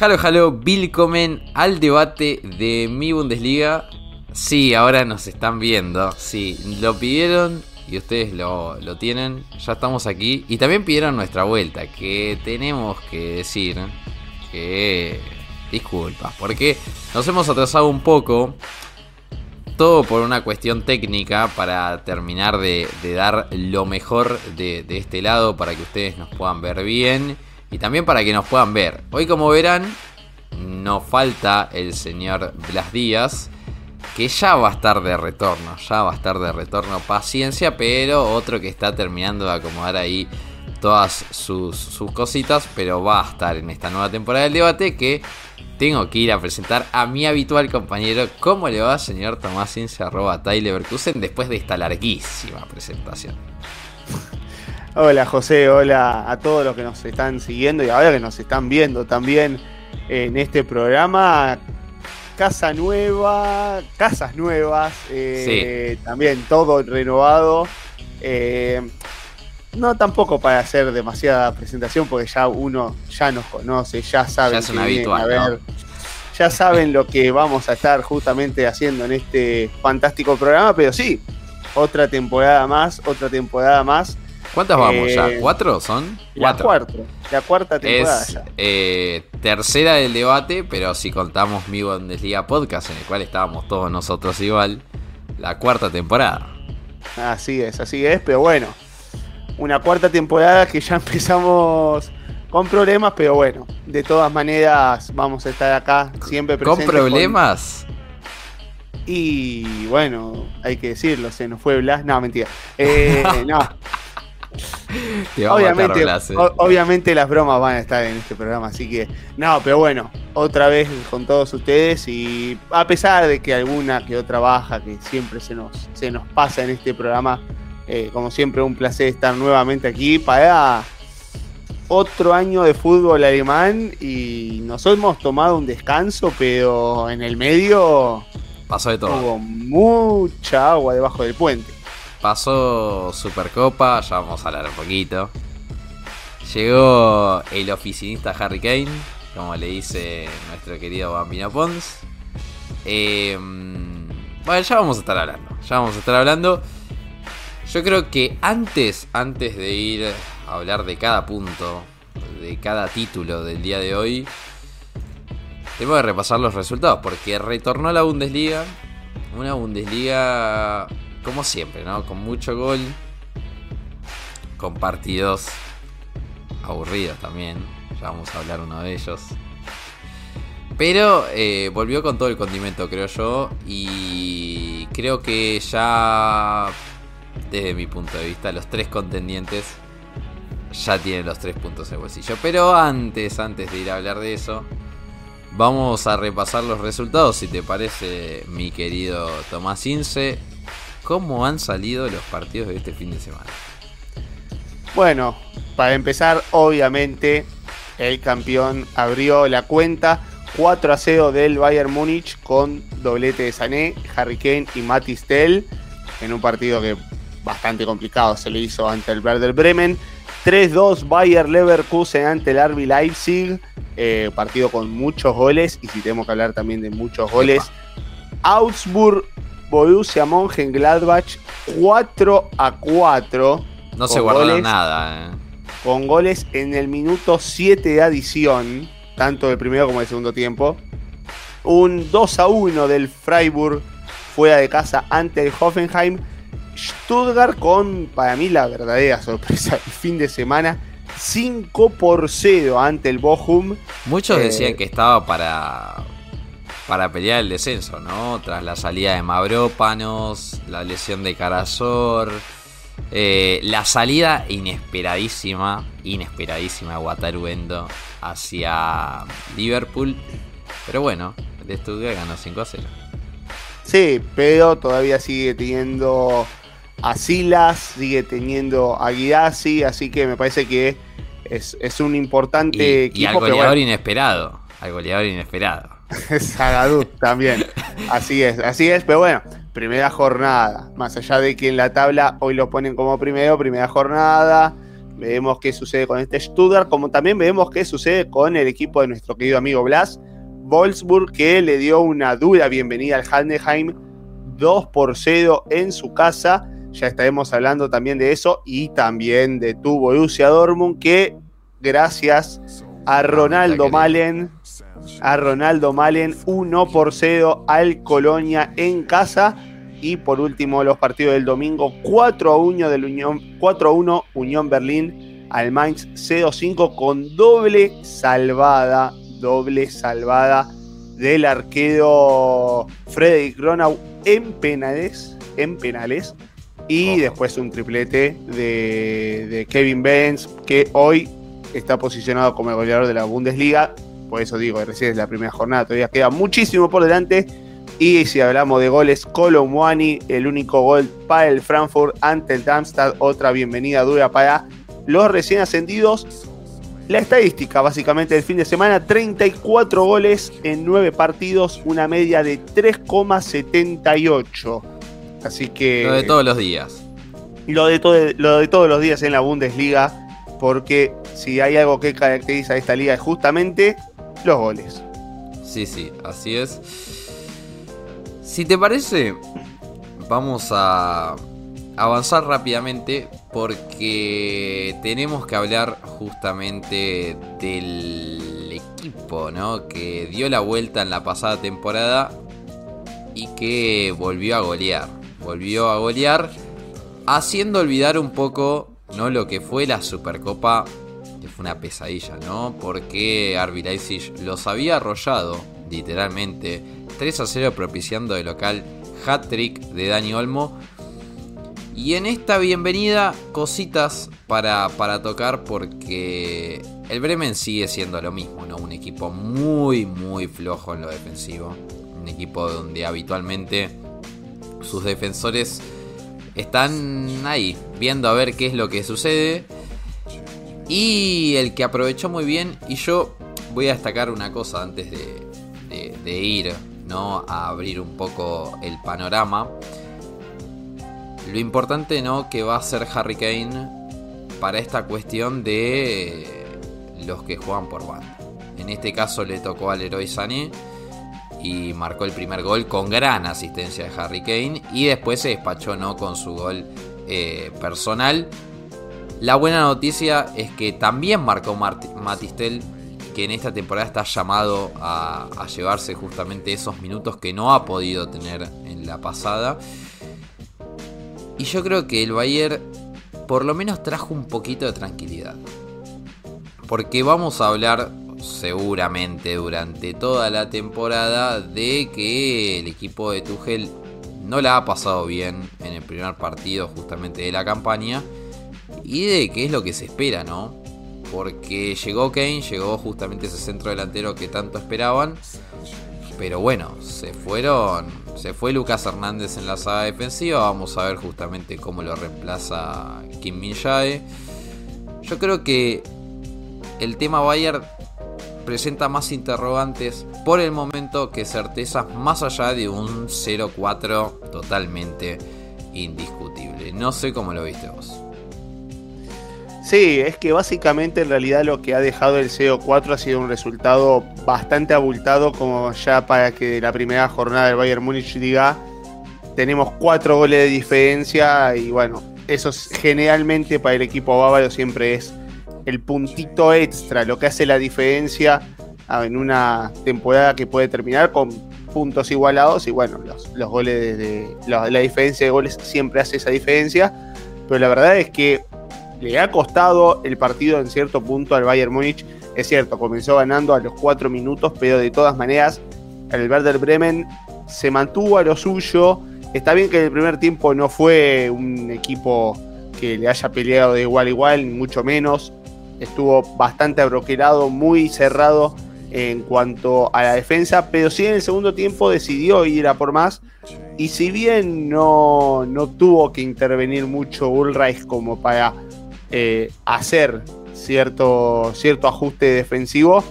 Halo, halo, willkommen al debate de mi Bundesliga. Sí, ahora nos están viendo. Sí, lo pidieron y ustedes lo, lo tienen. Ya estamos aquí. Y también pidieron nuestra vuelta, que tenemos que decir que... Disculpas, porque nos hemos atrasado un poco. Todo por una cuestión técnica para terminar de, de dar lo mejor de, de este lado para que ustedes nos puedan ver bien y también para que nos puedan ver. Hoy como verán, nos falta el señor Blas Díaz, que ya va a estar de retorno, ya va a estar de retorno, paciencia, pero otro que está terminando de acomodar ahí todas sus, sus cositas, pero va a estar en esta nueva temporada del debate que tengo que ir a presentar a mi habitual compañero. ¿Cómo le va, señor Tomás Ince, arroba Tyler después de esta larguísima presentación? Hola José, hola a todos los que nos están siguiendo y ahora que nos están viendo también en este programa. Casa nueva, casas nuevas, eh, también todo renovado. Eh, no tampoco para hacer demasiada presentación porque ya uno ya nos conoce, ya sabe ya un habitual, ya saben lo que vamos a estar justamente haciendo en este fantástico programa, pero sí, otra temporada más, otra temporada más ¿Cuántas vamos ya? Eh, ¿Cuatro son? La, cuarta, la cuarta temporada es, eh, tercera del debate, pero si contamos mi Bundesliga Podcast, en el cual estábamos todos nosotros igual, la cuarta temporada. Así es, así es, pero bueno, una cuarta temporada que ya empezamos con problemas, pero bueno, de todas maneras vamos a estar acá siempre presentes. ¿Con problemas? Y bueno, hay que decirlo, se nos fue Blas. No, mentira. Eh, no. Obviamente, obviamente las bromas van a estar en este programa, así que no, pero bueno, otra vez con todos ustedes y a pesar de que alguna que otra baja que siempre se nos, se nos pasa en este programa, eh, como siempre un placer estar nuevamente aquí para otro año de fútbol alemán y nos hemos tomado un descanso, pero en el medio pasó de todo. Hubo mucha agua debajo del puente. Pasó Supercopa, ya vamos a hablar un poquito. Llegó el oficinista Harry Kane, como le dice nuestro querido Bambino Pons. Em, bueno, ya vamos a estar hablando. Ya vamos a estar hablando. Yo creo que antes, antes de ir a hablar de cada punto, de cada título del día de hoy, tengo que repasar los resultados. Porque retornó a la Bundesliga. Una Bundesliga como siempre, ¿no? Con mucho gol, con partidos aburridos también, ya vamos a hablar uno de ellos. Pero eh, volvió con todo el condimento, creo yo, y creo que ya, desde mi punto de vista, los tres contendientes ya tienen los tres puntos en bolsillo. Pero antes, antes de ir a hablar de eso, vamos a repasar los resultados, si te parece, mi querido Tomás Ince cómo han salido los partidos de este fin de semana. Bueno, para empezar, obviamente, el campeón abrió la cuenta 4 a 0 del Bayern Múnich con doblete de Sané, Harry Kane y Matis Tell en un partido que bastante complicado se le hizo ante el Werder Bremen. 3-2 Bayern Leverkusen ante el RB Leipzig, eh, partido con muchos goles y si tenemos que hablar también de muchos goles. Augsburg Borussia Mönchengladbach 4 a 4. No se guardó nada. Eh. Con goles en el minuto 7 de adición, tanto del primero como del segundo tiempo. Un 2 a 1 del Freiburg fuera de casa ante el Hoffenheim. Stuttgart con, para mí, la verdadera sorpresa el fin de semana. 5 por 0 ante el Bochum. Muchos decían eh, que estaba para para pelear el descenso, ¿no? Tras la salida de Mavrópanos, la lesión de Carazor, eh, la salida inesperadísima, inesperadísima de Wataru Endo hacia Liverpool. Pero bueno, el estudio ganó 5 a 0. Sí, pero todavía sigue teniendo a Silas, sigue teniendo a Guidasi, así que me parece que es, un importante equipo. Y al goleador inesperado, al goleador inesperado. Sagadú también. Así es, así es, pero bueno, primera jornada. Más allá de que en la tabla hoy lo ponen como primero, primera jornada. Veremos qué sucede con este Stuttgart, como también veremos qué sucede con el equipo de nuestro querido amigo Blas, Wolfsburg, que le dio una dura bienvenida al Handeheim 2 por 0 en su casa. Ya estaremos hablando también de eso y también de tu Borussia Dortmund, que gracias a Ronaldo Malen, a Ronaldo Malen 1 por 0 al Colonia en casa. Y por último, los partidos del domingo, 4 a 1 del Unión, 4 1 Unión Berlín al Mainz 0-5 con doble salvada, doble salvada del arquero Frederick Gronau en penales, en penales. Y después un triplete de, Kevin Benz, que hoy está posicionado como el goleador de la Bundesliga. Por eso digo, recién es la primera jornada, todavía queda muchísimo por delante. Y si hablamos de goles, Colomwani, el único gol para el Frankfurt ante el Darmstadt, otra bienvenida dura para los recién ascendidos. La estadística básicamente del fin de semana, 34 goles en 9 partidos, una media de 3,78. Así que... Lo de todos los días. Lo de, todo, lo de todos los días en la Bundesliga, porque si hay algo que caracteriza a esta liga es justamente los goles. Sí, sí, así es. Si te parece, vamos a avanzar rápidamente porque tenemos que hablar justamente del equipo, ¿no? Que dio la vuelta en la pasada temporada y que volvió a golear. Volvió a golear haciendo olvidar un poco, ¿no? Lo que fue la Supercopa, una pesadilla, ¿no? Porque Arby Leipzig los había arrollado, literalmente, 3 a 0 propiciando de local hat-trick de Dani Olmo. Y en esta bienvenida, cositas para, para, tocar porque el Bremen sigue siendo lo mismo, ¿no? Un equipo muy, muy flojo en lo defensivo. Un equipo donde habitualmente sus defensores están ahí, viendo a ver qué es lo que sucede. Y el que aprovechó muy bien, y yo voy a destacar una cosa antes de, ir ¿no? a abrir un poco el panorama. Lo importante ¿no? que va a ser Harry Kane para esta cuestión de los que juegan por banda. En este caso le tocó al héroe Sané y marcó el primer gol con gran asistencia de Harry Kane y después se despachó ¿no? con su gol eh, personal. La buena noticia es que también marcó Matistel que en esta temporada está llamado a, llevarse justamente esos minutos que no ha podido tener en la pasada. Y yo creo que el Bayern por lo menos trajo un poquito de tranquilidad. Porque vamos a hablar seguramente durante toda la temporada de que el equipo de Tuchel no la ha pasado bien en el primer partido justamente de la campaña y de qué es lo que se espera, ¿no? porque llegó Kane, llegó justamente ese centro delantero que tanto esperaban. Pero bueno, se fueron. Se fue Lucas Hernández en la saga defensiva. Vamos a ver justamente cómo lo reemplaza Kim Min Jae. Yo creo que el tema Bayern presenta más interrogantes por el momento que certezas más allá de un 0-4 totalmente indiscutible. No sé cómo lo viste vos. Sí, es que básicamente en realidad lo que ha dejado el CO4 ha sido un resultado bastante abultado, como ya para que la primera jornada del Bayern Múnich diga, tenemos cuatro goles de diferencia y bueno, eso generalmente para el equipo bávaro siempre es el puntito extra, lo que hace la diferencia en una temporada que puede terminar con puntos igualados y bueno, los, goles de, la diferencia de goles siempre hace esa diferencia, pero la verdad es que le ha costado el partido en cierto punto al Bayern Múnich. Es cierto, comenzó ganando a los 4 minutos, pero de todas maneras el Werder Bremen se mantuvo a lo suyo. Está bien que en el primer tiempo no fue un equipo que le haya peleado de igual a igual, mucho menos. Estuvo bastante abroquelado, muy cerrado en cuanto a la defensa, pero sí en el segundo tiempo decidió ir a por más. Y si bien no, no tuvo que intervenir mucho Ulreich como para eh, hacer cierto, ajuste defensivo.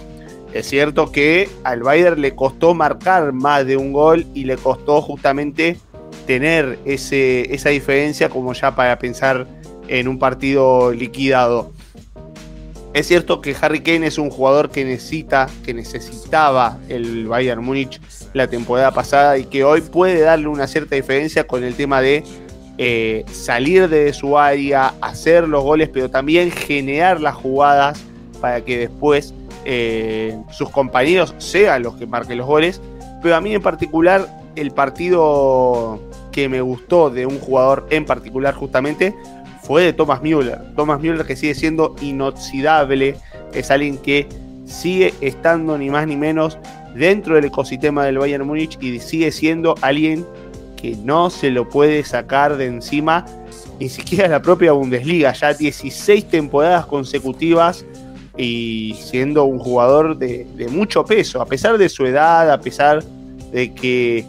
Es cierto que al Bayern le costó marcar más de un gol y le costó justamente tener ese, esa diferencia como ya para pensar en un partido liquidado. Es cierto que Harry Kane es un jugador que necesita, que necesitaba el Bayern Múnich la temporada pasada y que hoy puede darle una cierta diferencia con el tema de eh, salir de su área, hacer los goles, pero también generar las jugadas para que después eh, sus compañeros sean los que marquen los goles. Pero a mí en particular, el partido que me gustó de un jugador en particular justamente fue de Thomas Müller. Thomas Müller que sigue siendo inoxidable, es alguien que sigue estando ni más ni menos dentro del ecosistema del Bayern Múnich y sigue siendo alguien que no se lo puede sacar de encima ni siquiera la propia Bundesliga, ya 16 temporadas consecutivas y siendo un jugador de, mucho peso, a pesar de su edad, a pesar de que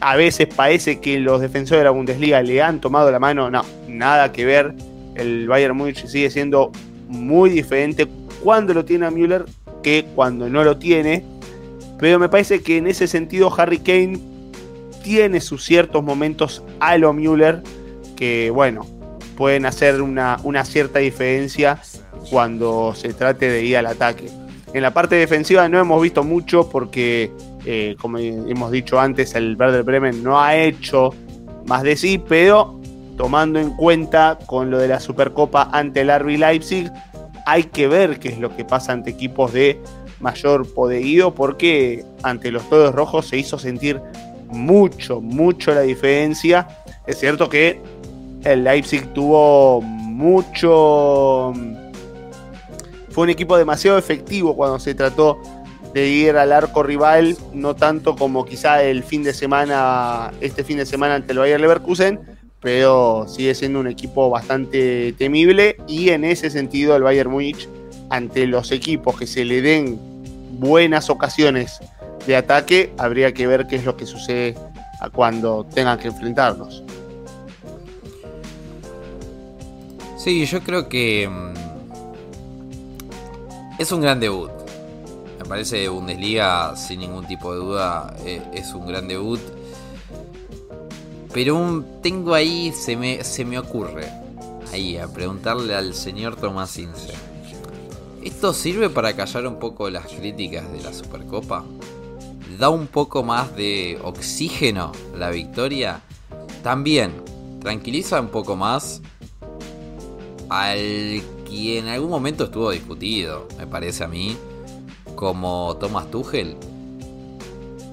a veces parece que los defensores de la Bundesliga le han tomado la mano, no, nada que ver, el Bayern Múnich sigue siendo muy diferente cuando lo tiene a Müller que cuando no lo tiene, pero me parece que en ese sentido Harry Kane tiene sus ciertos momentos a lo Müller que, bueno, pueden hacer una, cierta diferencia cuando se trate de ir al ataque. En la parte defensiva no hemos visto mucho porque, eh, como hemos dicho antes, el Werder Bremen no ha hecho más de sí, pero tomando en cuenta con lo de la Supercopa ante el RB Leipzig, hay que ver qué es lo que pasa ante equipos de mayor poderío porque ante los Todos Rojos se hizo sentir mucho, mucho la diferencia. Es cierto que el Leipzig tuvo mucho... Fue un equipo demasiado efectivo cuando se trató de ir al arco rival, no tanto como quizá el fin de semana, este fin de semana ante el Bayern Leverkusen, pero sigue siendo un equipo bastante temible y en ese sentido el Bayern Múnich ante los equipos que se le den buenas ocasiones de ataque, habría que ver qué es lo que sucede a cuando tengan que enfrentarnos. Sí, yo creo que mm, es un gran debut. Me parece Bundesliga, sin ningún tipo de duda, eh, es un gran debut. Pero tengo ahí, se me, se me ocurre, ahí, a preguntarle al señor Tomás Ince. ¿Esto sirve para callar un poco las críticas de la Supercopa? Da un poco más de oxígeno la victoria, también tranquiliza un poco más al que en algún momento estuvo discutido, me parece a mí, como Thomas Tuchel.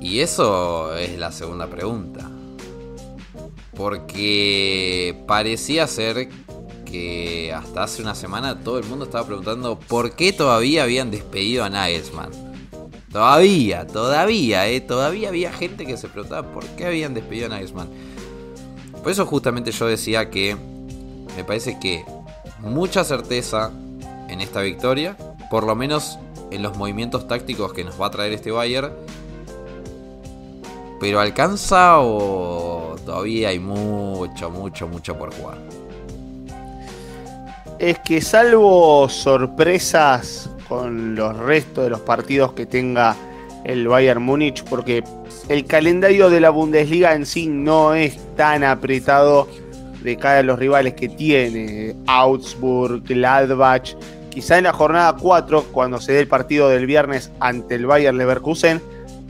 Y eso es la segunda pregunta. Porque parecía ser que hasta hace una semana todo el mundo estaba preguntando por qué todavía habían despedido a Nagelsmann. Todavía, todavía, eh, todavía había gente que se preguntaba por qué habían despedido a Nagelsmann. Por eso justamente yo decía que me parece que mucha certeza en esta victoria, por lo menos en los movimientos tácticos que nos va a traer este Bayern. Pero alcanza o todavía hay mucho, mucho, mucho por jugar. Es que salvo sorpresas con los restos de los partidos que tenga el Bayern Múnich, porque el calendario de la Bundesliga en sí no es tan apretado de cara a los rivales que tiene. Augsburg, Gladbach. Quizá en la jornada 4, cuando se dé el partido del viernes ante el Bayern Leverkusen,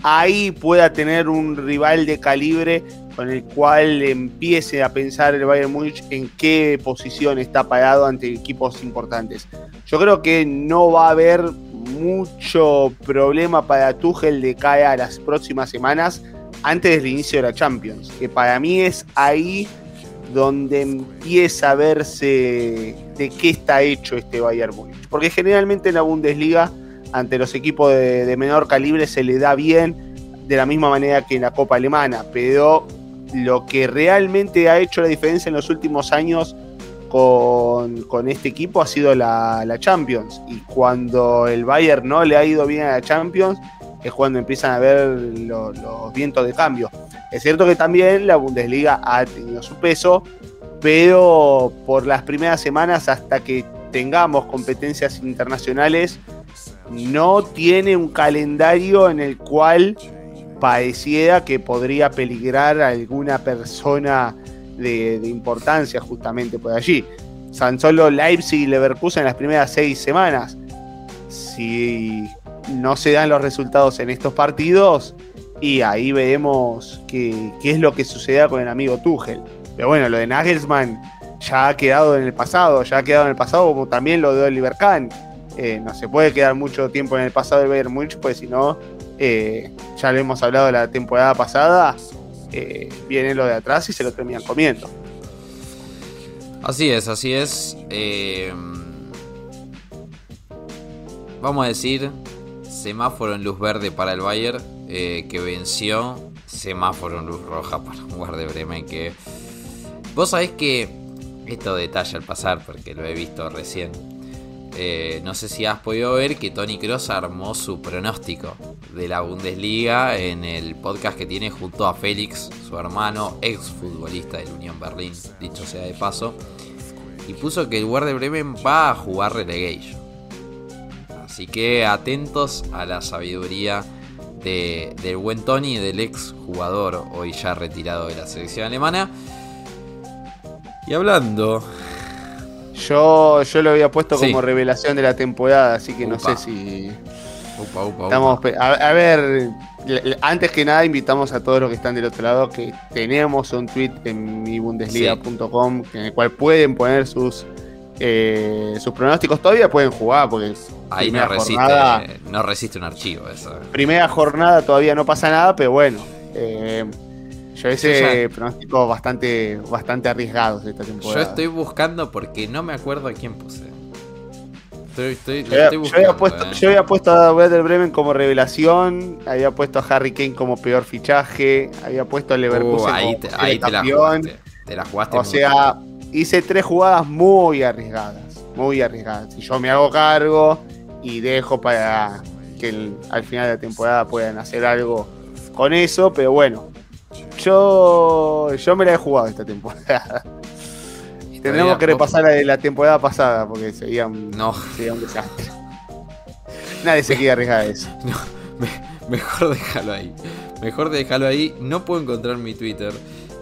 ahí pueda tener un rival de calibre con el cual empiece a pensar el Bayern Múnich en qué posición está parado ante equipos importantes. Yo creo que no va a haber mucho problema para Tuchel de cara a las próximas semanas antes del inicio de la Champions, que para mí es ahí donde empieza a verse de qué está hecho este Bayern Múnich. Porque generalmente en la Bundesliga, ante los equipos de, de menor calibre, se le da bien de la misma manera que en la Copa Alemana, pero lo que realmente ha hecho la diferencia en los últimos años con, este equipo ha sido la, Champions. Y cuando el Bayern no le ha ido bien a la Champions, es cuando empiezan a ver los vientos de cambio. Es cierto que también la Bundesliga ha tenido su peso, pero por las primeras semanas hasta que tengamos competencias internacionales, no tiene un calendario en el cual pareciera que podría peligrar a alguna persona de, importancia justamente por allí. San Solo Leipzig y Leverkusen en las primeras seis semanas. si no se dan los resultados en estos partidos, y ahí veremos qué, es lo que suceda con el amigo Tuchel. Pero bueno, lo de Nagelsmann ya ha quedado en el pasado, ya ha quedado en el pasado, como también lo de Oliver Kahn. Eh, no se puede quedar mucho tiempo en el pasado del Bayern Múnich, pues si no, eh, ya lo hemos hablado la temporada pasada, eh, viene lo de atrás y se lo terminan comiendo. Así es, así es. vamos a decir, semáforo en luz verde para el Bayern, que venció, semáforo en luz roja para un Werder Bremen, que vos sabés que esto detalla al pasar porque lo he visto recién. Eh, no sé si has podido ver que Tony Cross armó su pronóstico de la Bundesliga en el podcast que tiene junto a Félix, su hermano, ex futbolista del Unión Berlín, dicho sea de paso, y puso que el Werder Bremen va a jugar relegation. Así que atentos a la sabiduría de, del buen Tony del ex jugador, hoy ya retirado de la selección alemana. Y hablando. Yo, yo lo había puesto como revelación de la temporada, así que no sé si. Upa, upa, Estamos, a, ver, antes que nada invitamos a todos los que están del otro lado que tenemos un tweet en mibundesliga.com en el cual pueden poner sus eh, sus pronósticos. Todavía pueden jugar porque ahí no resiste, no resiste un archivo eso. Primera jornada todavía no pasa nada, pero bueno. Eh, yo ese pronóstico bastante, bastante arriesgados esta temporada. Yo estoy buscando porque no me acuerdo a quién puse. Estoy, estoy, yo, estoy buscando, había puesto, eh. yo, había puesto, a Werder Bremen como revelación, había puesto a Harry Kane como peor fichaje, había puesto a Leverkusen uh, ahí te, como ahí te la jugaste, te la jugaste O sea, hice tres jugadas muy arriesgadas, muy arriesgadas. Y yo me hago cargo y dejo para que al final de la temporada puedan hacer algo con eso, pero bueno, yo, yo me la he jugado esta temporada. Tendremos que repasar la la temporada pasada porque sería un, no. sería un desastre. Nadie se quiere arriesgar a eso. mejor déjalo ahí. Mejor déjalo ahí. No puedo encontrar mi Twitter.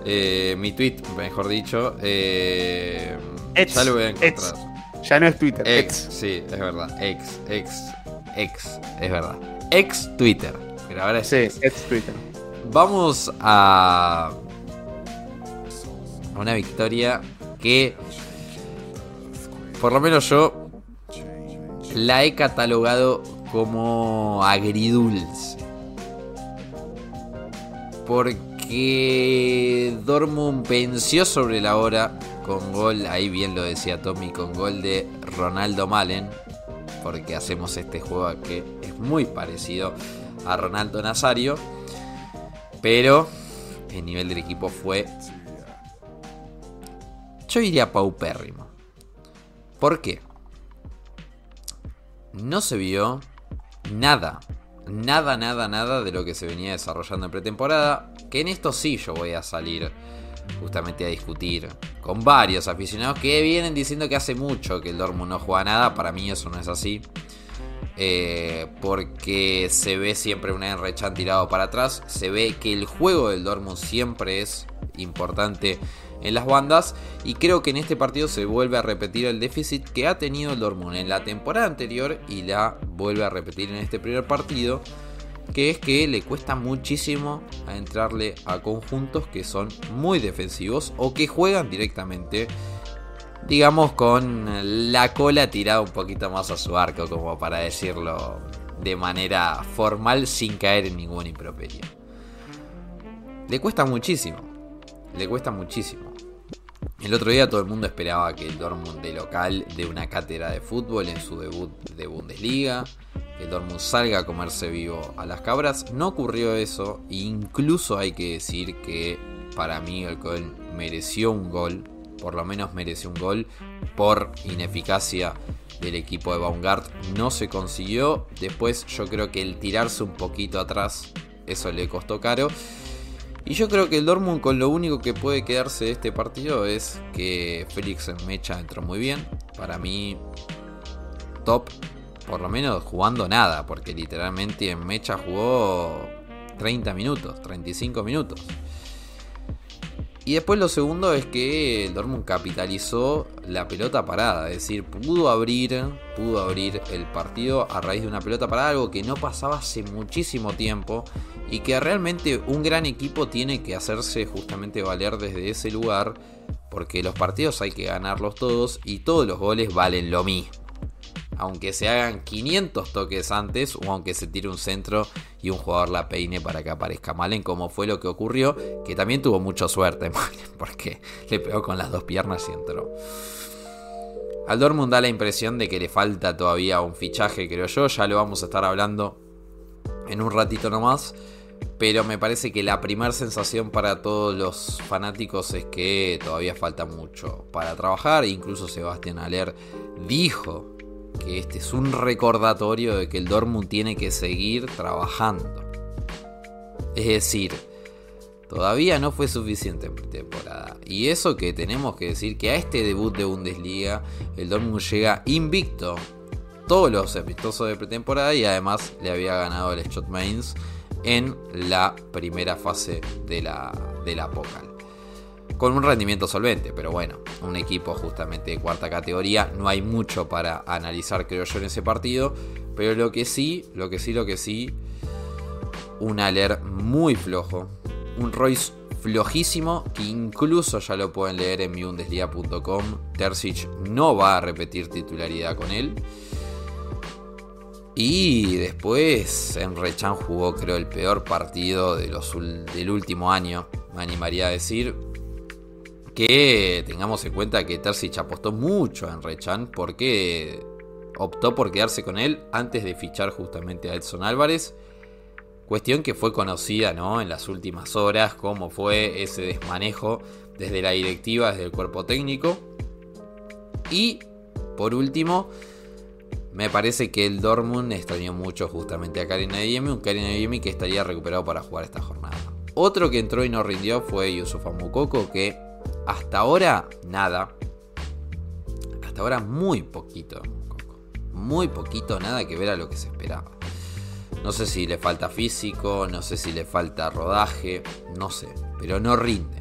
Eh, mi tweet, mejor dicho. Eh, ya lo voy a encontrar. Ya no es Twitter. Ex, sí, es verdad. Ex, ex, ex, es verdad. Ex Twitter. Pero ahora es sí, ex Twitter vamos a una victoria que por lo menos yo la he catalogado como agridulce. Porque Dortmund venció sobre la hora con gol, ahí bien lo decía Tommy, con gol de Ronaldo Malen. Porque hacemos este juego que es muy parecido a Ronaldo Nazario. Pero el nivel del equipo fue. Yo diría paupérrimo. ¿Por qué? No se vio nada. Nada, nada, nada de lo que se venía desarrollando en pretemporada. Que en esto sí yo voy a salir justamente a discutir con varios aficionados que vienen diciendo que hace mucho que el Dortmund no juega nada. Para mí eso no es así. Eh, porque se ve siempre un Enrechan tirado para atrás, se ve que el juego del Dortmund siempre es importante en las bandas. Y creo que en este partido se vuelve a repetir el déficit que ha tenido el Dortmund en la temporada anterior y la vuelve a repetir en este primer partido que es que le cuesta muchísimo a entrarle a conjuntos que son muy defensivos o que juegan directamente digamos, con la cola tirada un poquito más a su arco, como para decirlo de manera formal sin caer en ningún improperio. Le cuesta muchísimo, le cuesta muchísimo. El otro día todo el mundo esperaba que el Dortmund de local dé una cátedra de fútbol en su debut de Bundesliga, que el Dortmund salga a comerse vivo a las cabras. No ocurrió eso, incluso hay que decir que para mí el Cohen mereció un gol por lo menos merece un gol por ineficacia del equipo de Baumgart. No se consiguió. Después yo creo que el tirarse un poquito atrás, eso le costó caro. Y yo creo que el Dortmund con lo único que puede quedarse de este partido es que Félix Mecha entró muy bien. Para mí, top, por lo menos jugando nada, porque literalmente en Mecha jugó 30 minutos, 35 minutos. Y después lo segundo es que el Dortmund capitalizó la pelota parada, es decir, pudo abrir, pudo abrir el partido a raíz de una pelota parada, algo que no pasaba hace muchísimo tiempo y que realmente un gran equipo tiene que hacerse justamente valer desde ese lugar, porque los partidos hay que ganarlos todos y todos los goles valen lo mismo aunque se hagan 500 toques antes o aunque se tire un centro y un jugador la peine para que aparezca Malen, como fue lo que ocurrió, que también tuvo mucha suerte porque le pegó con las dos piernas y entró. Al Dortmund da la impresión de que le falta todavía un fichaje, creo yo, ya lo vamos a estar hablando en un ratito nomás. Pero me parece que la primera sensación para todos los fanáticos es que todavía falta mucho para trabajar. Incluso Sebastián Aller dijo que este es un recordatorio de que el Dortmund tiene que seguir trabajando. Es decir, todavía no fue suficiente en pretemporada. Y eso que tenemos que decir que a este debut de Bundesliga el Dortmund llega invicto todos los amistosos de pretemporada y además le había ganado el Schott Mainz en la primera fase de la, de la con un rendimiento solvente, pero bueno, un equipo justamente de cuarta categoría, no hay mucho para analizar creo yo en ese partido, pero lo que sí, lo que sí, lo que sí, un Aler muy flojo, un Royce flojísimo, que incluso ya lo pueden leer en miundesliga.com, Terzic no va a repetir titularidad con él. Y después Emre Chan jugó creo el peor partido de los, del último año, me animaría a decir que tengamos en cuenta que Terzic apostó mucho en Rechan porque optó por quedarse con él antes de fichar justamente a Edson Álvarez. Cuestión que fue conocida ¿no? en las últimas horas, cómo fue ese desmanejo desde la directiva, desde el cuerpo técnico. Y por último, me parece que el Dortmund extrañó mucho justamente a Karim Adeyemi, un Karim Adeyemi que estaría recuperado para jugar esta jornada. Otro que entró y no rindió fue Yusufa Mukoko, que hasta ahora, nada. Hasta ahora muy poquito. Muy poquito, nada que ver a lo que se esperaba. No sé si le falta físico, no sé si le falta rodaje, no sé. Pero no rinde.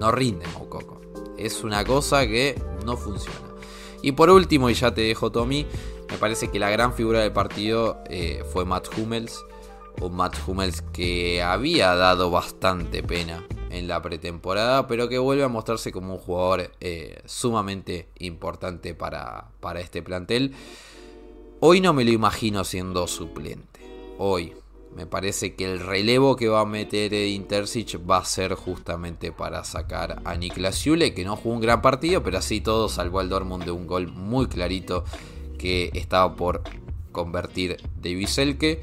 No rinde Mococo. Es una cosa que no funciona. Y por último, y ya te dejo Tommy, me parece que la gran figura del partido eh, fue Matt Hummels. Un Matt Hummels que había dado bastante pena en la pretemporada, pero que vuelve a mostrarse como un jugador eh, sumamente importante para, para este plantel. Hoy no me lo imagino siendo suplente. Hoy me parece que el relevo que va a meter Intercic va a ser justamente para sacar a Niklas Jule, que no jugó un gran partido, pero así todo salvó al Dortmund de un gol muy clarito que estaba por convertir de Selke.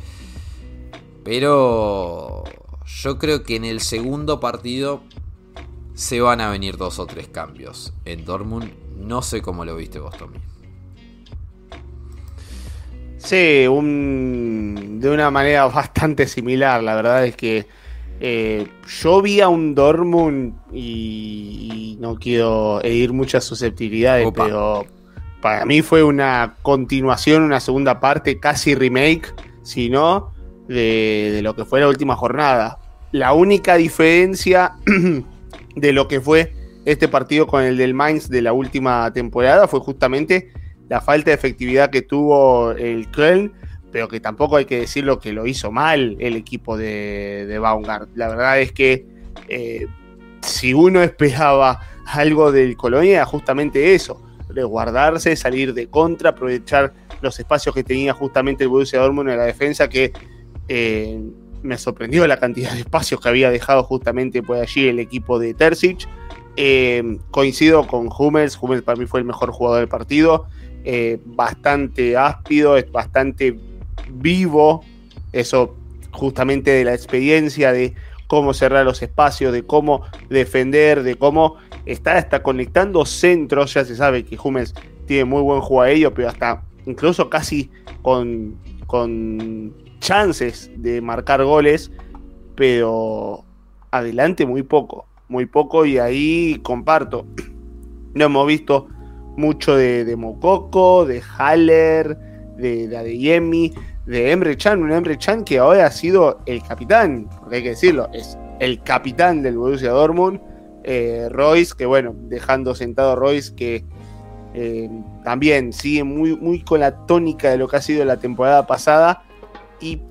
Pero yo creo que en el segundo partido se van a venir dos o tres cambios en Dortmund. No sé cómo lo viste vos, Tommy. Sí, de una manera bastante similar. La verdad es que eh, yo vi a un Dortmund y, no quiero herir muchas susceptibilidades, pero para mí fue una continuación, una segunda parte, casi remake, si no, de, lo que fue la última jornada. La única diferencia de lo que fue este partido con el del Mainz de la última temporada fue justamente la falta de efectividad que tuvo el Köln, pero que tampoco hay que decirlo que lo hizo mal el equipo de, de Baumgart. La verdad es que eh, si uno esperaba algo del Colonia, justamente eso, resguardarse, salir de contra, aprovechar los espacios que tenía justamente el Borussia Dortmund en la defensa, que eh, me sorprendió la cantidad de espacios que había dejado justamente por allí el equipo de Terzic. Eh, coincido con Hummels, Hummels para mí fue el mejor jugador del partido, eh, bastante áspido, es bastante vivo, eso justamente de la experiencia de cómo cerrar los espacios, de cómo defender, de cómo está hasta conectando centros, ya se sabe que Hummels tiene muy buen juego a ello, pero hasta incluso casi con, con chances de marcar goles, pero adelante muy poco, muy poco y ahí comparto. No hemos visto mucho de, de Mococo, de Haller, de, de Adeyemi, de Emre Chan, un Emre Chan que ahora ha sido el capitán, porque hay que decirlo, es el capitán del Borussia Dortmund, Eh, Royce, que bueno, dejando sentado a Royce, que eh, también sigue muy, muy con la tónica de lo que ha sido la temporada pasada. Y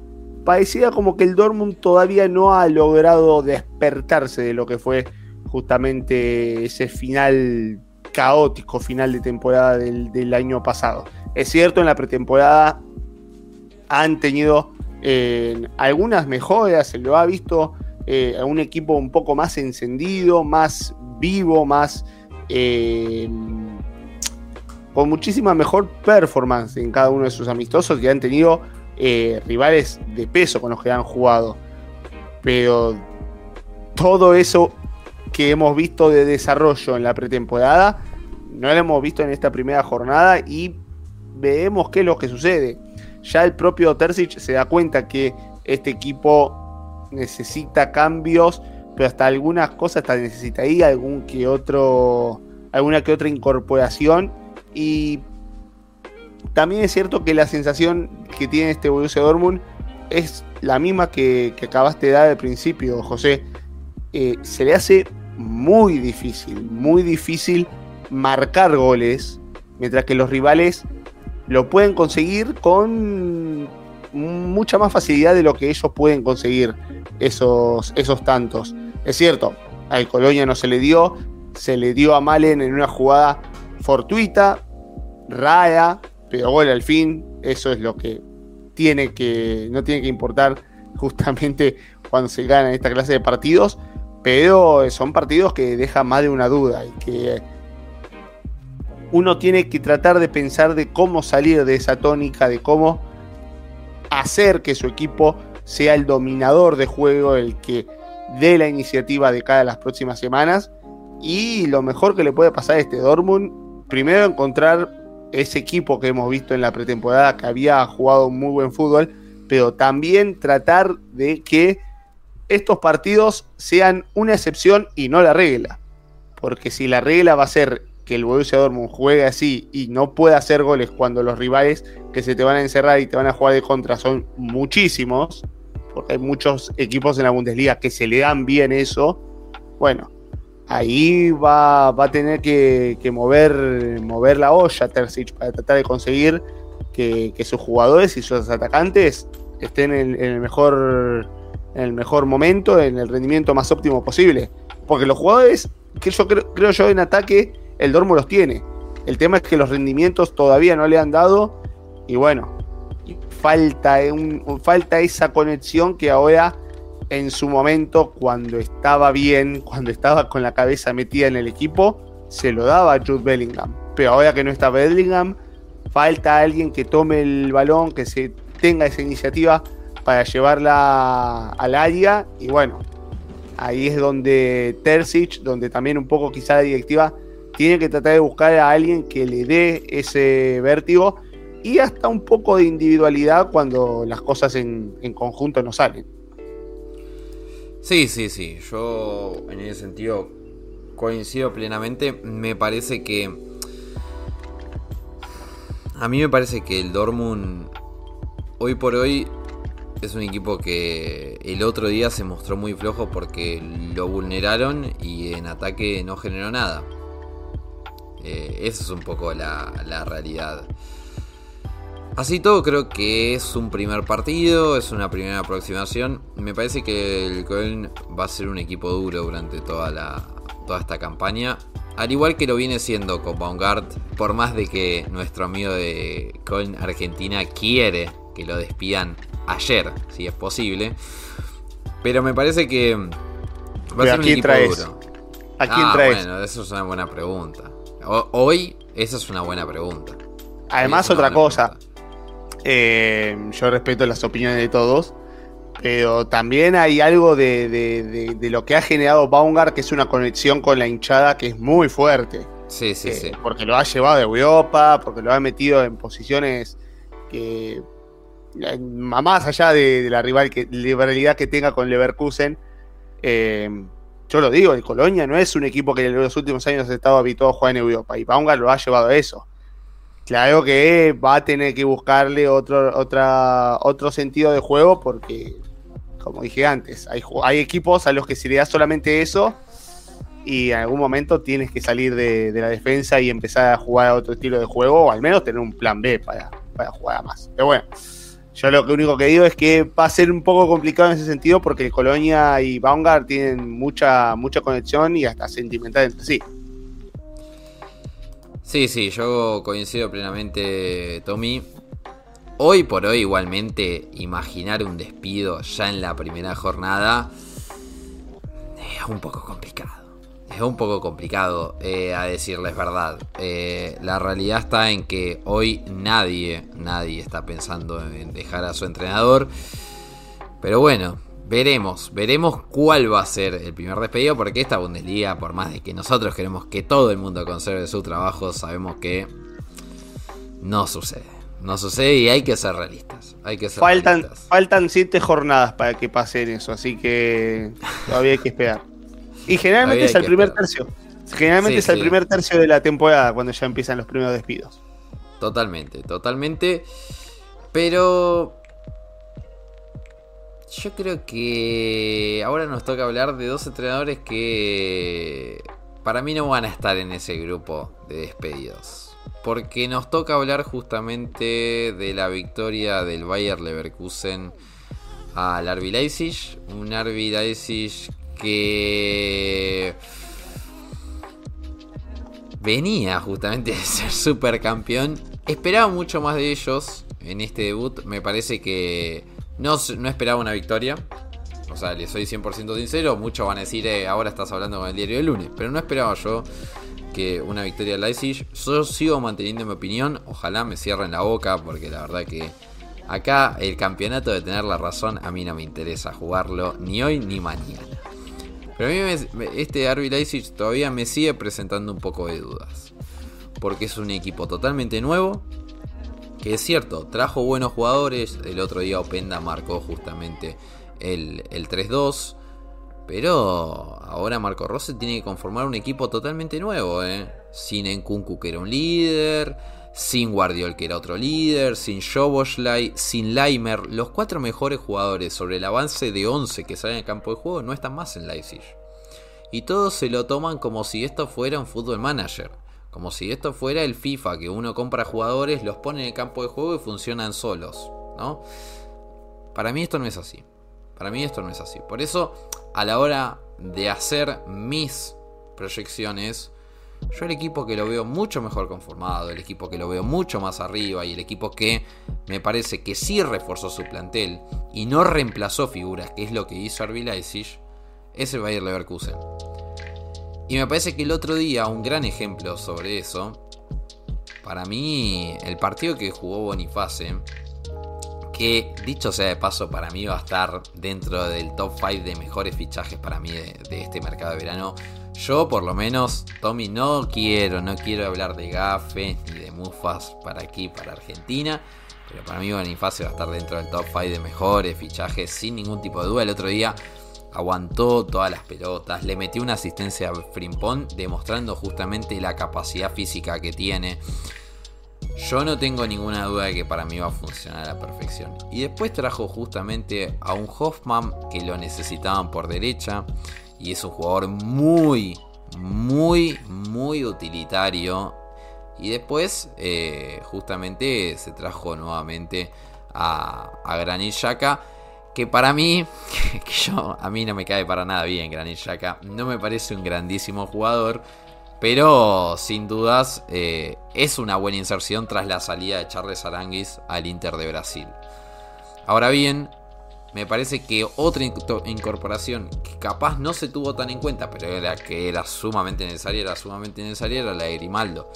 parecía como que el Dortmund todavía no ha logrado despertarse de lo que fue justamente ese final caótico, final de temporada del, año pasado. Es cierto, en la pretemporada han tenido eh, algunas mejoras, se lo ha visto eh, a un equipo un poco más encendido, más vivo, más eh, con muchísima mejor performance en cada uno de sus amistosos y han tenido eh, rivales de peso con los que han jugado. Pero todo eso que hemos visto de desarrollo en la pretemporada, no lo hemos visto en esta primera jornada y vemos qué es lo que sucede. Ya el propio Terzic se da cuenta que este equipo necesita cambios, pero hasta algunas cosas hasta necesita ahí algún que otro, alguna que otra incorporación y también es cierto que la sensación que tiene este Borussia Dortmund es la misma que, acabaste de dar al principio, José. Eh, se le hace muy difícil, muy difícil marcar goles, mientras que los rivales lo pueden conseguir con mucha más facilidad de lo que ellos pueden conseguir esos, esos tantos. Es cierto, al Colonia no se le dio, se le dio a Malen en una jugada fortuita, rara, pero gol al fin, eso es lo que tiene que, no tiene que importar justamente cuando se gana esta clase de partidos, pero son partidos que dejan más de una duda y que uno tiene que tratar de pensar de cómo salir de esa tónica, de cómo hacer que su equipo sea el dominador de juego, el que dé la iniciativa de cada las próximas semanas. Y lo mejor que le puede pasar a este Dortmund primero encontrar ese equipo que hemos visto en la pretemporada que había jugado muy buen fútbol, pero también tratar de que estos partidos sean una excepción y no la regla. Porque si la regla va a ser que el Borussia Dortmund juegue así y no pueda hacer goles cuando los rivales que se te van a encerrar y te van a jugar de contra son muchísimos, porque hay muchos equipos en la Bundesliga que se le dan bien eso, bueno, ahí va, a tener que, mover, mover la olla Terzic para tratar de conseguir que, sus jugadores y sus atacantes estén en, el mejor, en el mejor momento, en el rendimiento más óptimo posible. Porque los jugadores, que yo creo, creo yo en ataque, el Dormo los tiene. El tema es que los rendimientos todavía no le han dado y bueno, falta, un, falta esa conexión que ahora en su momento, cuando estaba bien, cuando estaba con la cabeza metida en el equipo, se lo daba a Jude Bellingham. Pero ahora que no está Bellingham, falta alguien que tome el balón, que se tenga esa iniciativa para llevarla al área. Y bueno, ahí es donde Terzic, donde también un poco quizá la directiva tiene que tratar de buscar a alguien que le dé ese vértigo y hasta un poco de individualidad cuando las cosas en, en conjunto no salen. Sí, sí, sí. Yo en ese sentido coincido plenamente. Me parece que. A mí me parece que el Dortmund hoy por hoy es un equipo que el otro día se mostró muy flojo porque lo vulneraron y en ataque no generó nada. Eh, esa es un poco la, la realidad. Así todo creo que es un primer partido, es una primera aproximación. Me parece que el Köln va a ser un equipo duro durante toda, la, toda esta campaña. Al igual que lo viene siendo con Baumgart, por más de que nuestro amigo de Köln Argentina quiere que lo despidan ayer, si es posible. Pero me parece que va a ser un equipo duro. ¿A quién ah, traes? Bueno, eso es una buena pregunta. hoy, esa es una buena pregunta. Además, otra cosa. Eh, yo respeto las opiniones de todos. Pero también hay algo de, lo que ha generado Baumgart, que es una conexión con la hinchada que es muy fuerte. Sí, sí, eh, sí. Porque lo ha llevado de Europa, porque lo ha metido en posiciones que. Más allá de, la rival que, rivalidad que tenga con Leverkusen, eh, yo lo digo, el Colonia no es un equipo que en los últimos años ha estado habituado a jugar en Europa. Y Baumgart lo ha llevado a eso. Claro que va a tener que buscarle otro, otra, otro sentido de juego porque, como dije antes, hay, hay equipos a los que si le das solamente eso, y en algún momento tienes que salir de, la defensa y empezar a jugar a otro estilo de juego, o al menos tener un plan B para, para jugar a más. Pero bueno, yo lo único que digo es que va a ser un poco complicado en ese sentido porque Colonia y Baumgart tienen mucha, mucha conexión y hasta sentimental entre sí. Sí, sí, yo coincido plenamente, Tommy. Hoy por hoy igualmente imaginar un despido ya en la primera jornada es un poco complicado es un poco complicado eh, a decirles verdad. Eh, la realidad está en que hoy nadie, nadie está pensando en dejar a su entrenador. Pero bueno, veremos, veremos cuál va a ser el primer despedido, porque esta Bundesliga, por más de que nosotros queremos que todo el mundo conserve su trabajo, sabemos que no sucede. No sucede y hay que ser realistas. Hay que ser faltan, faltan siete jornadas para que pasen eso, así que todavía hay que esperar. Y generalmente es el primer tercio. Generalmente es el primer tercio de la temporada cuando ya empiezan los primeros despidos. Totalmente, totalmente. Pero yo creo que ahora nos toca hablar de dos entrenadores que para mí no van a estar en ese grupo de despedidos. Porque nos toca hablar justamente de la victoria del Bayer Leverkusen al Arby Leipzig. Un Arby Leipzig que venía justamente de ser supercampeón. Esperaba mucho más de ellos en este debut. Me parece que no, esperaba una victoria. O sea, le soy 100% sincero. Muchos van a decir, eh, ahora estás hablando con el diario del lunes. Pero no esperaba yo que una victoria de Leipzig. Yo sigo manteniendo mi opinión. Ojalá me cierren la boca porque la verdad que acá el campeonato de tener la razón a mí no me interesa jugarlo ni hoy ni mañana. Pero a mí este Arby Leipzig todavía me sigue presentando un poco de dudas. Porque es un equipo totalmente nuevo. Que es cierto, trajo buenos jugadores. El otro día Openda marcó justamente el, 3-2. Pero ahora Marco Rose tiene que conformar un equipo totalmente nuevo. ¿eh? Sin Enkunku que era un líder sin Guardiol que era otro líder, sin Joboslai, sin Leimer, los cuatro mejores jugadores sobre el avance de 11 que salen al campo de juego no están más en Leipzig. Y todos se lo toman como si esto fuera un fútbol manager, como si esto fuera el FIFA, que uno compra jugadores, los pone en el campo de juego y funcionan solos, ¿no? Para mí esto no es así. Para mí esto no es así. Por eso, a la hora de hacer mis proyecciones, yo el equipo que lo veo mucho mejor conformado, el equipo que lo veo mucho más arriba y el equipo que me parece que sí reforzó su plantel y no reemplazó figuras, que es lo que hizo Arby Leipzig, es el Bayer Leverkusen. Y me parece que el otro día, un gran ejemplo sobre eso, para mí, el partido que jugó Boniface, que dicho sea de paso, para mí va a estar dentro del top 5 de mejores fichajes para mí de, este mercado de verano yo por lo menos, Tommy, no quiero, no quiero hablar de gafes ni de mufas para aquí, para Argentina. Pero para mí Bonifacio va a estar dentro del top 5 de mejores fichajes sin ningún tipo de duda. El otro día aguantó todas las pelotas, le metió una asistencia a Frimpón demostrando justamente la capacidad física que tiene. Yo no tengo ninguna duda de que para mí va a funcionar a la perfección. Y después trajo justamente a un Hoffman que lo necesitaban por derecha y es un jugador muy, muy, muy utilitario. Y después, eh, justamente, se trajo nuevamente a, a Granit. Que para mí, que yo, a mí no me cae para nada bien Granit Xhaka. No me parece un grandísimo jugador. Pero sin dudas eh, es una buena inserción tras la salida de Charles Aranguis al Inter de Brasil. Ahora bien, me parece que otra incorporación que capaz no se tuvo tan en cuenta, pero era que era sumamente necesaria, era sumamente necesaria, era la de Grimaldo.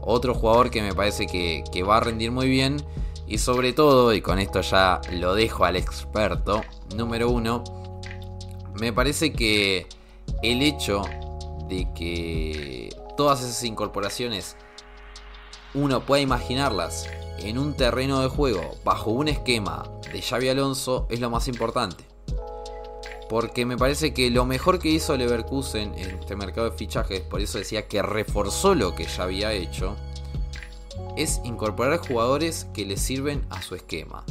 Otro jugador que me parece que, va a rendir muy bien. Y sobre todo, y con esto ya lo dejo al experto, número uno, me parece que el hecho de que todas esas incorporaciones uno pueda imaginarlas en un terreno de juego bajo un esquema de Xavi Alonso es lo más importante. Porque me parece que lo mejor que hizo Leverkusen en este mercado de fichajes, por eso decía que reforzó lo que ya había hecho, es incorporar jugadores que le sirven a su esquema.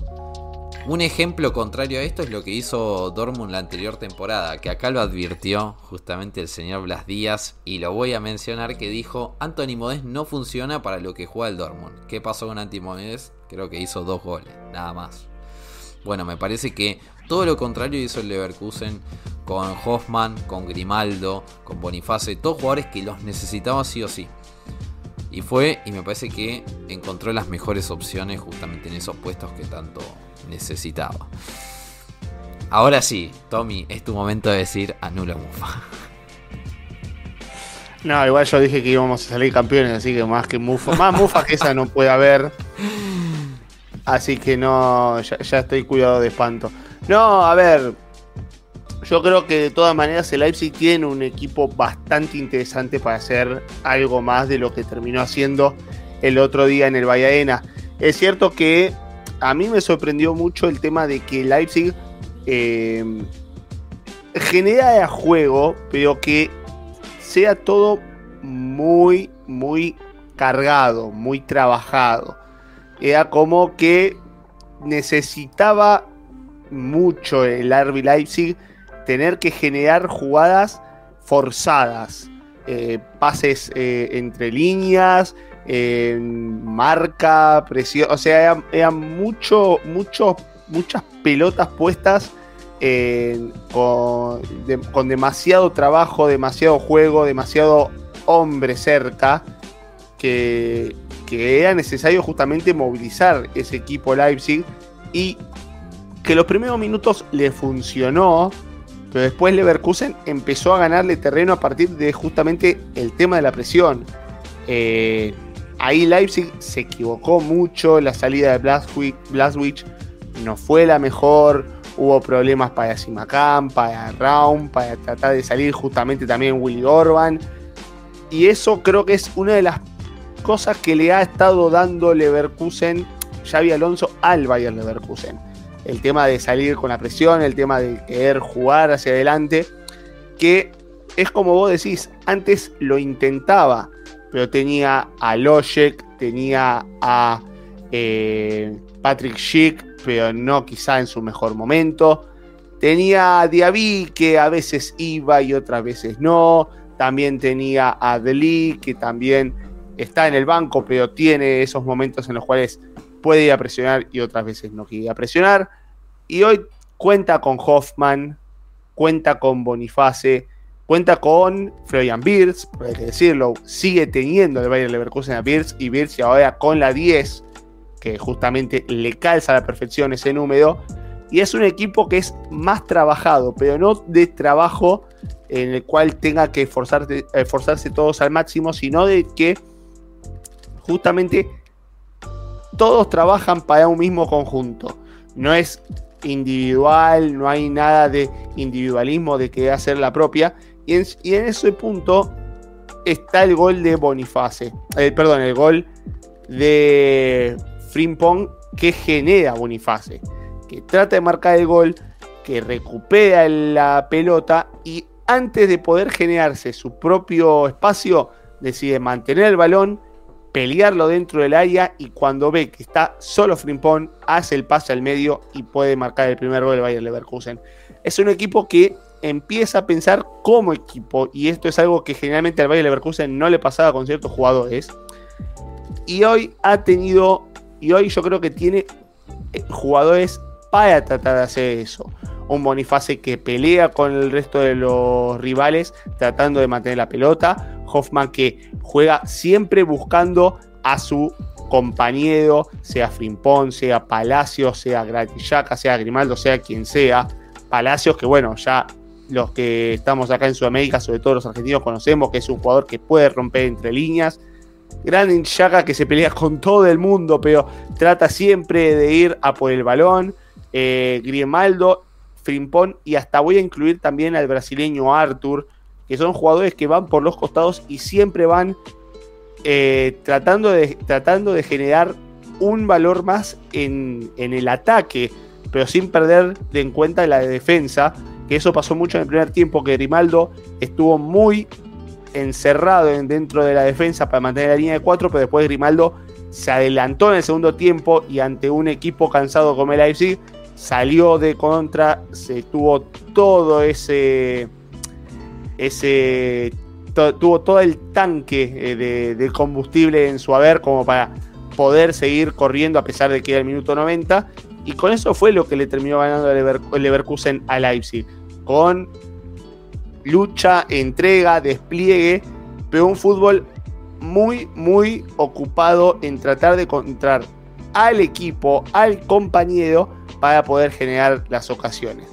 Un ejemplo contrario a esto es lo que hizo Dortmund la anterior temporada, que acá lo advirtió justamente el señor Blas Díaz y lo voy a mencionar que dijo, Anthony Modest no funciona para lo que juega el Dortmund. ¿Qué pasó con Anthony Modest? Creo que hizo dos goles, nada más. Bueno, me parece que todo lo contrario hizo el Leverkusen con Hoffman, con Grimaldo, con Boniface, todos jugadores que los necesitaba sí o sí. Y fue, y me parece que encontró las mejores opciones justamente en esos puestos que tanto necesitaba. Ahora sí, Tommy, es tu momento de decir anula Mufa. No, igual yo dije que íbamos a salir campeones, así que más que Mufa, más Mufa que esa no puede haber. Así que no, ya, estoy cuidado de espanto. No, a ver, yo creo que de todas maneras el Leipzig tiene un equipo bastante interesante para hacer algo más de lo que terminó haciendo el otro día en el Valladena. Es cierto que a mí me sorprendió mucho el tema de que Leipzig eh, genera juego, pero que sea todo muy, muy cargado, muy trabajado. Era como que necesitaba mucho el RB Leipzig tener que generar jugadas forzadas, eh, pases eh, entre líneas, marca, presión, o sea, eran, mucho, muchas pelotas puestas con, con, demasiado trabajo, demasiado juego, demasiado hombre cerca, que, que era necesario justamente movilizar ese equipo Leipzig y que los primeros minutos le funcionó, pero después Leverkusen empezó a ganarle terreno a partir de justamente el tema de la presión. Eh, ahí Leipzig se equivocó mucho, la salida de Blaswich, no fue la mejor, hubo problemas para Simacam, para Raum, para tratar de salir justamente también Willy Orban. Y eso creo que es una de las cosas que le ha estado dando Leverkusen, Xavi Alonso, al Bayern Leverkusen. El tema de salir con la presión, el tema de querer jugar hacia adelante, que es como vos decís, antes lo intentaba, pero tenía a Logic, tenía a eh, Patrick Schick, pero no quizá en su mejor momento. Tenía a Diaby, que a veces iba y otras veces no. También tenía a Deli, que también está en el banco, pero tiene esos momentos en los cuales puede ir a presionar y otras veces no quiere presionar. Y hoy cuenta con Hoffman, cuenta con Boniface, cuenta con Florian Birz, hay que decirlo, sigue teniendo el Bayern Leverkusen a Birz y Birz ahora con la 10, que justamente le calza a la perfección ese número. Y es un equipo que es más trabajado, pero no de trabajo en el cual tenga que esforzarse todos al máximo, sino de que justamente todos trabajan para un mismo conjunto. No es individual, no hay nada de individualismo de que hacer la propia. Y en, ese punto está el gol de Boniface. Eh, perdón, el gol de Frimpong que genera Boniface. Que trata de marcar el gol, que recupera la pelota y antes de poder generarse su propio espacio, decide mantener el balón pelearlo dentro del área y cuando ve que está solo Frimpón, hace el pase al medio y puede marcar el primer gol del Bayern Leverkusen. Es un equipo que empieza a pensar como equipo y esto es algo que generalmente al Bayern Leverkusen no le pasaba con ciertos jugadores. Y hoy ha tenido, y hoy yo creo que tiene eh, jugadores para tratar de hacer eso. Un Boniface que pelea con el resto de los rivales tratando de mantener la pelota Hoffman que juega siempre buscando a su compañero, sea Frimpón, sea Palacio, sea Gratillaca, sea Grimaldo, sea quien sea. Palacios que bueno, ya los que estamos acá en Sudamérica, sobre todo los argentinos, conocemos que es un jugador que puede romper entre líneas. Gran Chaca que se pelea con todo el mundo, pero trata siempre de ir a por el balón. Eh, Grimaldo, Frimpón y hasta voy a incluir también al brasileño Arthur, que son jugadores que van por los costados y siempre van eh, tratando, de, tratando de generar un valor más en, el ataque, pero sin perder de en cuenta la defensa, que eso pasó mucho en el primer tiempo, que Grimaldo estuvo muy encerrado dentro de la defensa para mantener la línea de cuatro, pero después Grimaldo se adelantó en el segundo tiempo y ante un equipo cansado como el Leipzig salió de contra, se tuvo todo ese. Ese tuvo todo el tanque eh, de, combustible en su haber como para poder seguir corriendo a pesar de que era el minuto 90. Y con eso fue lo que le terminó ganando el Leverkusen a Leipzig. Con lucha, entrega, despliegue, pero un fútbol muy, muy ocupado en tratar de encontrar al equipo, al compañero, para poder generar las ocasiones.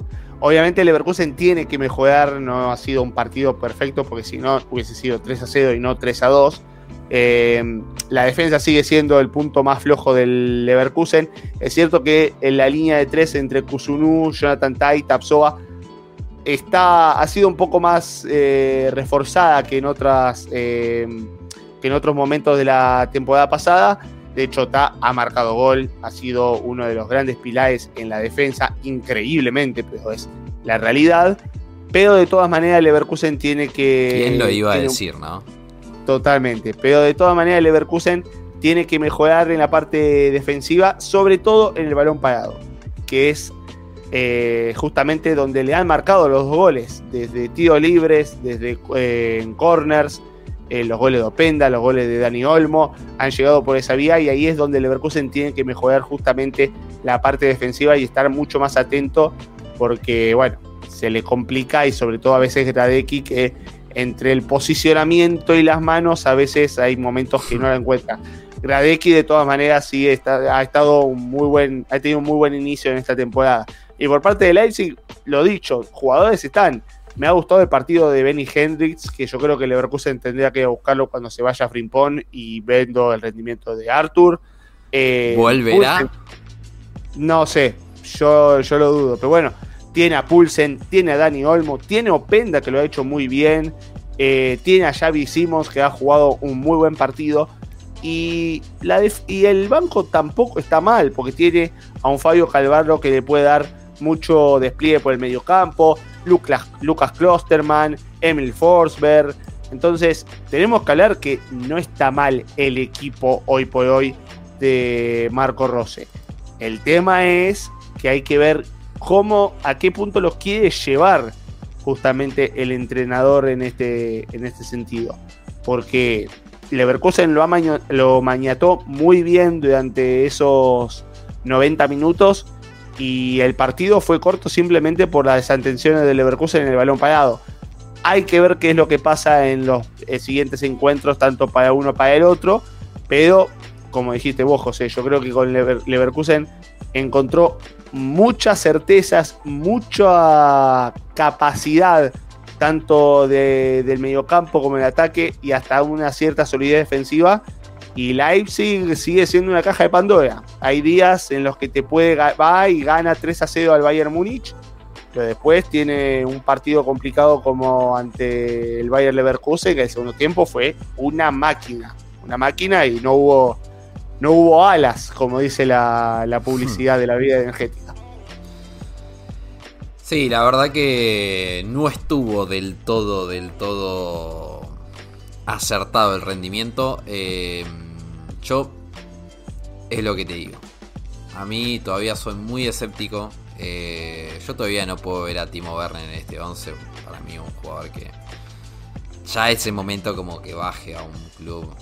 Obviamente el Leverkusen tiene que mejorar, no ha sido un partido perfecto porque si no hubiese sido 3 a 0 y no 3 a 2. Eh, la defensa sigue siendo el punto más flojo del Leverkusen. Es cierto que en la línea de 3 entre Kusunu, Jonathan Tai, Tapsoa está, ha sido un poco más eh, reforzada que en, otras, eh, que en otros momentos de la temporada pasada. De hecho, Ta ha marcado gol, ha sido uno de los grandes pilares en la defensa, increíblemente, pero es la realidad. Pero de todas maneras, Leverkusen tiene que. ¿Quién lo iba a decir, no? Totalmente. Pero de todas maneras, Leverkusen tiene que mejorar en la parte defensiva, sobre todo en el balón parado, que es eh, justamente donde le han marcado los goles, desde tiros libres, desde eh, corners, eh, los goles de Openda, los goles de Dani Olmo, han llegado por esa vía y ahí es donde Leverkusen tiene que mejorar justamente la parte defensiva y estar mucho más atento porque, bueno, se le complica y sobre todo a veces Gradecki que entre el posicionamiento y las manos a veces hay momentos que no la encuentra. Gradecki de todas maneras sí está, ha estado muy buen, ha tenido un muy buen inicio en esta temporada. Y por parte de Leipzig, lo dicho, jugadores están, me ha gustado el partido de Benny Hendricks, que yo creo que Leverkusen tendría que buscarlo cuando se vaya a Frimpón y vendo el rendimiento de Arthur. Eh, ¿Volverá? no sé, yo, yo lo dudo, pero bueno, tiene a Pulsen, tiene a Dani Olmo, tiene a Openda que lo ha hecho muy bien, eh, tiene a Xavi Simons que ha jugado un muy buen partido. Y, la y el banco tampoco está mal, porque tiene a un Fabio Calvarro que le puede dar mucho despliegue por el medio campo, Lucas, Lucas Klosterman, Emil Forsberg. Entonces, tenemos que hablar que no está mal el equipo hoy por hoy de Marco Rose. El tema es que hay que ver cómo, a qué punto los quiere llevar justamente el entrenador en este, en este sentido. Porque Leverkusen lo, lo mañató muy bien durante esos 90 minutos y el partido fue corto simplemente por las desatenciones de Leverkusen en el balón parado. Hay que ver qué es lo que pasa en los eh, siguientes encuentros, tanto para uno como para el otro, pero como dijiste vos, José, yo creo que con Leverkusen encontró muchas certezas, mucha capacidad, tanto del mediocampo como del ataque, y hasta una cierta solidez defensiva y Leipzig sigue siendo una caja de Pandora. Hay días en los que te puede va y gana 3 a 0 al Bayern Múnich, pero después tiene un partido complicado como ante el Bayern Leverkusen, que el segundo tiempo fue una máquina, una máquina y no hubo no hubo alas, como dice la, publicidad de la vida energética. Sí, la verdad que no estuvo del todo, del todo acertado el rendimiento. Eh, yo, es lo que te digo. A mí todavía soy muy escéptico. Eh, yo todavía no puedo ver a Timo Werner en este 11. Para mí, un jugador que ya es el momento como que baje a un club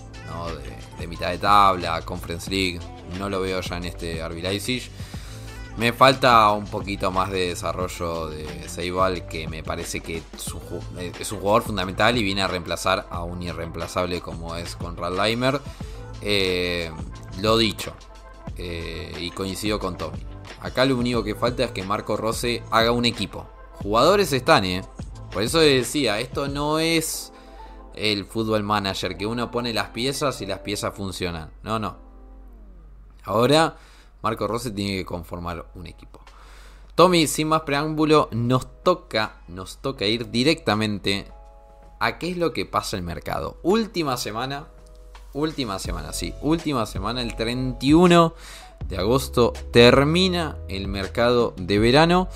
de, mitad de tabla, Conference League. No lo veo ya en este RB Leipzig. Me falta un poquito más de desarrollo de Seibal, que me parece que es un jugador fundamental y viene a reemplazar a un irreemplazable como es Conrad Leimer. Eh, lo dicho, eh, y coincido con Tommy. Acá lo único que falta es que Marco Rose haga un equipo. Jugadores están, ¿eh? Por eso decía, esto no es el fútbol manager, que uno pone las piezas y las piezas funcionan. No, no. Ahora Marco Rose tiene que conformar un equipo. Tommy, sin más preámbulo, nos toca, nos toca ir directamente a qué es lo que pasa en el mercado. Última semana última semana, sí, última semana, el 31 de agosto termina el mercado de verano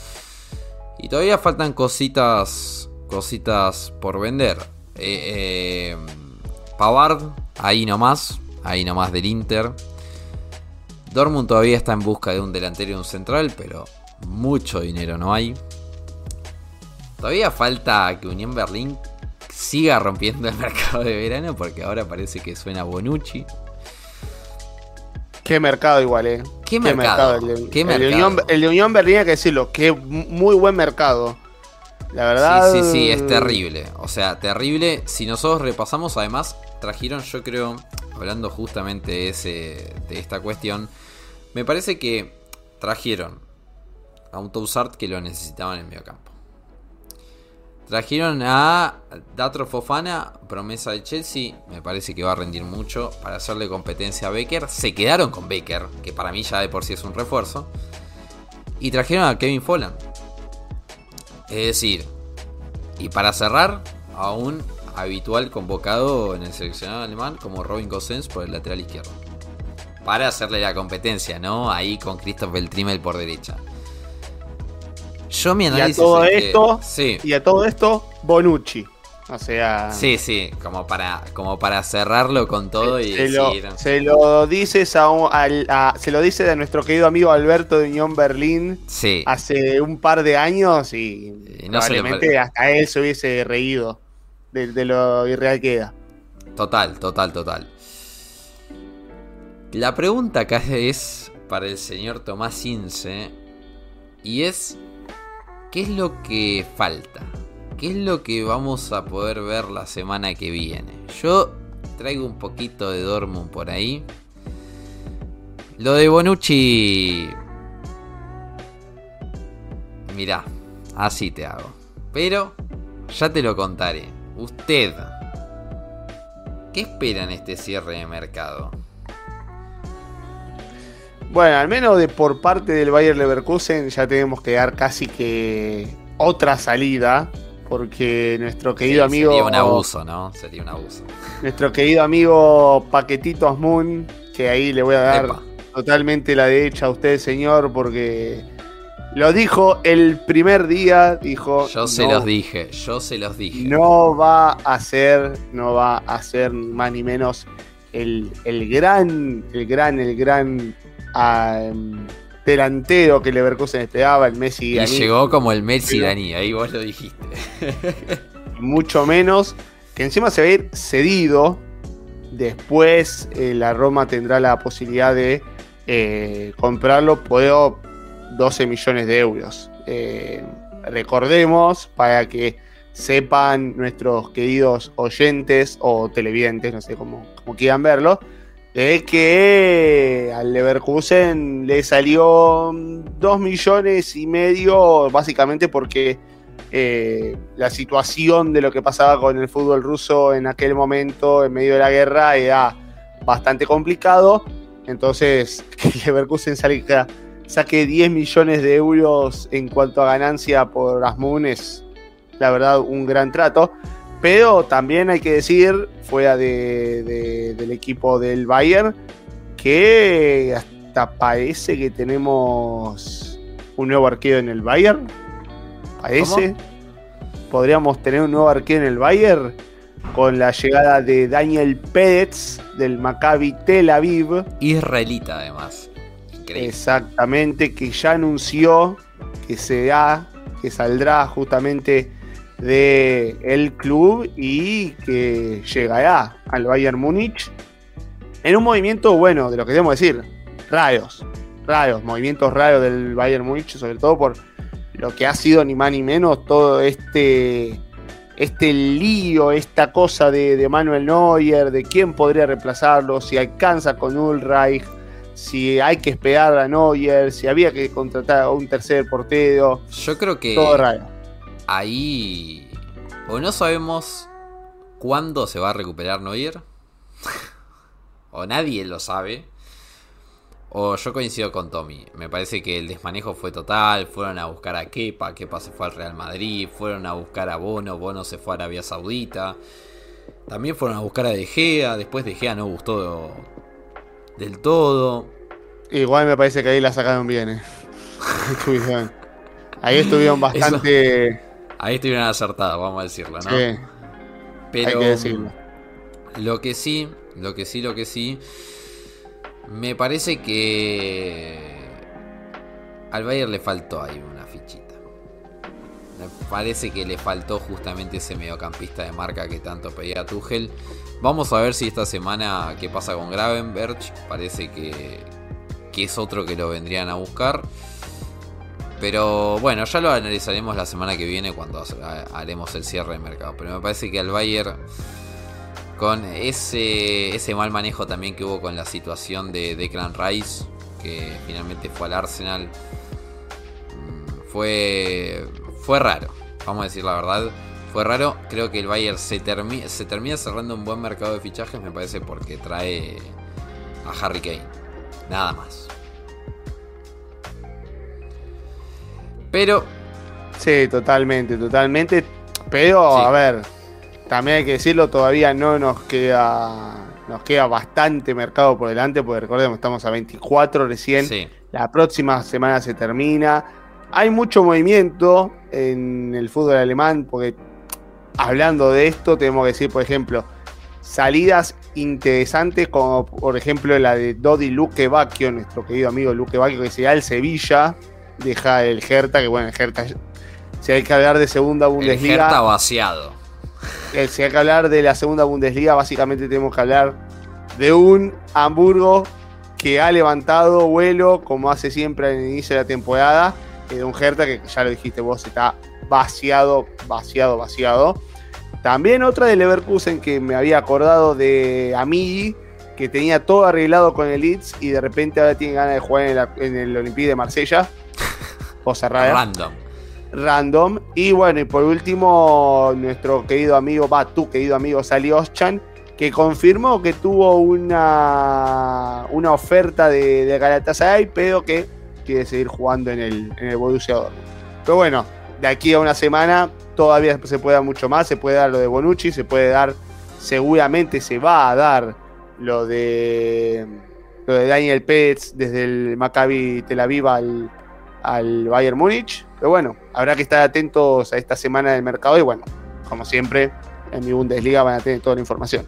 y todavía faltan cositas, cositas por vender. Eh, eh, Pavard, ahí nomás, ahí nomás del Inter. Dortmund todavía está en busca de un delantero y un central, pero mucho dinero no hay. Todavía falta que Unión Berlín siga rompiendo el mercado de verano porque ahora parece que suena Bonucci. Qué mercado igual, eh. Qué, mercado. El, de, ¿Qué el mercado? de Unión, el de Unión Berlín hay que decirlo, que muy buen mercado. La verdad. Sí, sí, sí, es terrible. O sea, terrible. Si nosotros repasamos, además, trajeron, yo creo, hablando justamente de, ese, de esta cuestión, me parece que trajeron a un Toussaint que lo necesitaban en el medio campo. Trajeron a Datro Fofana, promesa de Chelsea. Me parece que va a rendir mucho para hacerle competencia a Becker. Se quedaron con Becker, que para mí ya de por sí es un refuerzo. Y trajeron a Kevin Folland. Es decir, y para cerrar, a un habitual convocado en el seleccionado alemán como Robin Gosens por el lateral izquierdo. Para hacerle la competencia, ¿no? Ahí con Christoph Beltrimel por derecha. Yo mi Y a análisis todo es que- esto, sí, y a todo esto, Bonucci. O sea. sí, sí, como para, como para cerrarlo con todo y se, lo, se lo dices a, al- a- se lo dice a nuestro querido amigo Alberto de Unión Berlín Sí, hace un par de años y, no probablemente pare- hasta él se hubiese reído de, de lo irreal que era. total, total, total. La pregunta acá es para el señor Tomás Ince y es ¿qué es lo que falta? ¿Qué es lo que vamos a poder ver la semana que viene? Yo traigo un poquito de Dortmund por ahí. Lo de Bonucci Mirá, así te hago. Pero ya te lo contaré. Usted, ¿qué espera en este cierre de mercado? Bueno, al menos de por parte del Bayer Leverkusen ya tenemos que dar casi que otra salida. Porque nuestro querido Sí, amigo. Sería un abuso, ¿no? Sería un abuso. Nuestro querido amigo Paquetito Asmun. Que ahí le voy a dar Epa. totalmente la derecha a usted, señor. Porque lo dijo el primer día. Dijo. Yo se "No los dije, yo se los dije. No va a ser, no va a ser ni más ni menos el, el gran, el gran, el gran em, delantero que Leverkusen esperaba, el Messi y llegó como el Messi Pero- iraní, ahí vos lo dijiste. mucho menos, que encima se va a ir cedido. Después eh, la Roma tendrá la posibilidad de eh, comprarlo por 12 millones de euros. Eh, recordemos, para que sepan nuestros queridos oyentes o televidentes, no sé cómo, cómo quieran verlo, es que al Leverkusen le salió 2 millones y medio, básicamente porque eh, la situación de lo que pasaba con el fútbol ruso en aquel momento, en medio de la guerra, era bastante complicado. Entonces, que Leverkusen salga- saque 10 millones de euros en cuanto a ganancia por Asmun es, la verdad, un gran trato. Pero también hay que decir, fuera de- de- del equipo del Bayern, que hasta parece que tenemos un nuevo arquero en el Bayern. Parece. Podríamos tener un nuevo arquero en el Bayern con la llegada de Daniel Pérez del Maccabi Tel Aviv. Israelita además. Increíble. Exactamente, que ya anunció que será, que saldrá justamente de el club y que llegará al Bayern Múnich en un movimiento bueno, de lo que debemos decir, raros, raros, movimientos raros del Bayern Múnich, sobre todo por lo que ha sido ni más ni menos todo este este lío, esta cosa de, de Manuel Neuer, de quién podría reemplazarlo, si alcanza con Ulreich, si hay que esperar a Neuer, si había que contratar a un tercer portero, Yo creo que todo raro. Ahí o no sabemos cuándo se va a recuperar Neuer, o nadie lo sabe, o yo coincido con Tommy. Me parece que el desmanejo fue total. Fueron a buscar a Kepa, Kepa se fue al Real Madrid. Fueron a buscar a Bono, Bono se fue a Arabia Saudita. También fueron a buscar a De Gea. Después De Gea no gustó del todo. Igual me parece que ahí la sacaron bien. eh. Ahí estuvieron bastante. Ahí estuvieron acertados, vamos a decirlo, ¿no? sí, Pero hay que decirlo. lo que sí, lo que sí, lo que sí, me parece que al Bayern le faltó ahí una fichita. Me parece que le faltó justamente ese mediocampista de marca que tanto pedía Tuchel. Vamos a ver si esta semana qué pasa con Gravenberg. Parece que, que es otro que lo vendrían a buscar. Pero bueno, ya lo analizaremos la semana que viene cuando haremos el cierre de mercado. Pero me parece que al Bayern, con ese, ese mal manejo también que hubo con la situación de Declan Rice, que finalmente fue al Arsenal, mm, fue, fue raro. Vamos a decir la verdad. Fue raro. Creo que el Bayern se, se termina cerrando un buen mercado de fichajes, me parece, porque trae a Harry Kane. Nada más. Pero. Sí, totalmente, totalmente. Pero, a ver, también hay que decirlo, todavía no nos queda. Nos queda bastante mercado por delante, porque recordemos, estamos a 24 recién. La próxima semana se termina. Hay mucho movimiento en el fútbol alemán, porque hablando de esto, tenemos que decir, por ejemplo, salidas interesantes, como por ejemplo la de Dodi Luque Bacchio, nuestro querido amigo Luque Bacchio, que se da el Sevilla deja el Hertha, que bueno, el Hertha, si hay que hablar de segunda Bundesliga. El Hertha vaciado. Eh, si hay que hablar de la segunda Bundesliga, básicamente tenemos que hablar de un Hamburgo que ha levantado vuelo, como hace siempre al inicio de la temporada, de un Hertha que ya lo dijiste vos, está vaciado, vaciado, vaciado. También otra de Leverkusen que me había acordado de Amigi, que tenía todo arreglado con el Leeds y de repente ahora tiene ganas de jugar en, en el Olympique de Marsella. Random. Random. Y bueno, y por último, nuestro querido amigo, va, tu querido amigo Sali Oschan, que confirmó que tuvo una, una oferta de, de Galatasaray, pero que quiere seguir jugando en el, en el Borussia Dortmund. Pero bueno, de aquí a una semana todavía se puede dar mucho más, se puede dar lo de Bonucci, se puede dar, seguramente se va a dar lo de lo de Daniel Pérez desde el Maccabi Tel Aviv al, al Bayern Múnich. Pero bueno, habrá que estar atentos a esta semana del mercado y bueno, como siempre, en mi Bundesliga van a tener toda la información.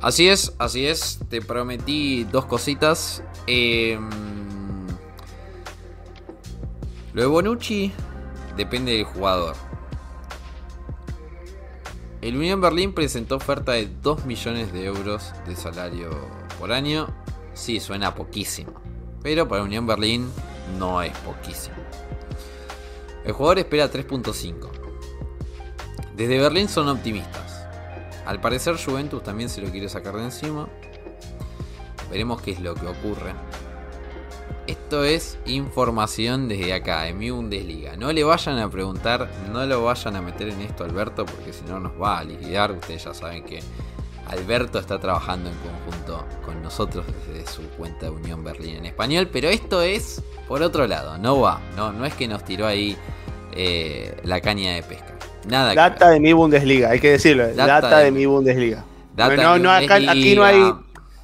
Así es, así es. Te prometí dos cositas. Em, lo de Bonucci depende del jugador. El Unión Berlín presentó oferta de 2 millones de euros de salario por año. Sí, suena poquísimo. Pero para Unión Berlín no es poquísimo. El jugador espera 3.5. Desde Berlín son optimistas. Al parecer Juventus también se lo quiere sacar de encima. Veremos qué es lo que ocurre. Esto es información desde acá, en mi Bundesliga. No le vayan a preguntar, no lo vayan a meter en esto Alberto, porque si no nos va a liquidar. Ustedes ya saben que Alberto está trabajando en conjunto con nosotros desde su cuenta de Unión Berlín en español, pero esto es por otro lado, no va, no, no es que nos tiró ahí eh, la caña de pesca. Nada Data de mi Bundesliga, hay que decirlo, data, de, mi Bundesliga. no, no, aquí no hay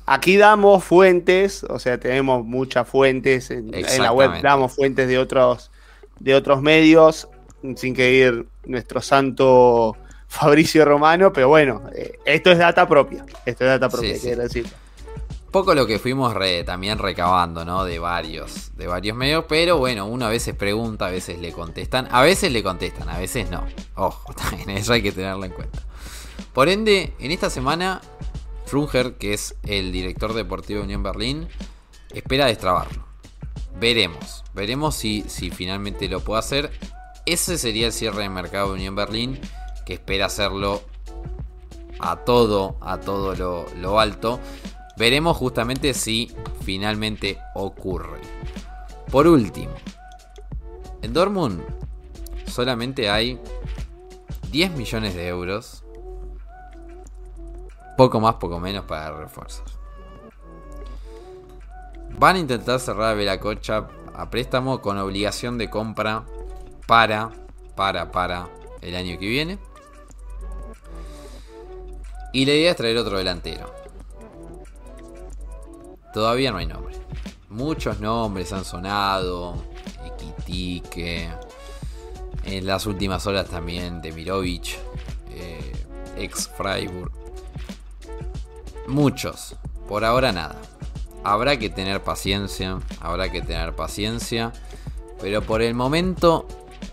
Aquí damos fuentes, o sea, tenemos muchas fuentes en, la web, damos fuentes de otros, de otros medios, sin que ir nuestro santo Fabricio Romano, pero bueno, eh, esto es data propia. Esto es data propia, quiero decir. Poco lo que fuimos también recabando, ¿no? De varios, de varios medios, pero bueno, uno a veces pregunta, a veces le contestan, a veces le contestan, a veces no. Ojo, también eso hay que tenerlo en cuenta. Por ende, en esta semana, Frunger, que es el director deportivo de Unión Berlín, espera destrabarlo. Veremos, veremos si, si finalmente lo puede hacer. Ese sería el cierre de mercado de Unión Berlín que espera hacerlo a todo, a todo lo, alto. Veremos justamente si finalmente ocurre. Por último, en Dortmund solamente hay 10 millones de euros. Poco más, poco menos para refuerzos. Van a intentar cerrar a cocha a préstamo con obligación de compra para, para, para el año que viene. Y la idea es traer otro delantero. Todavía no hay nombre. Muchos nombres han sonado. Equitique. En las últimas horas también de Mirovic. Eh, ex Freiburg. Muchos. Por ahora nada. habrá que tener paciencia, habrá que tener paciencia. Pero por el momento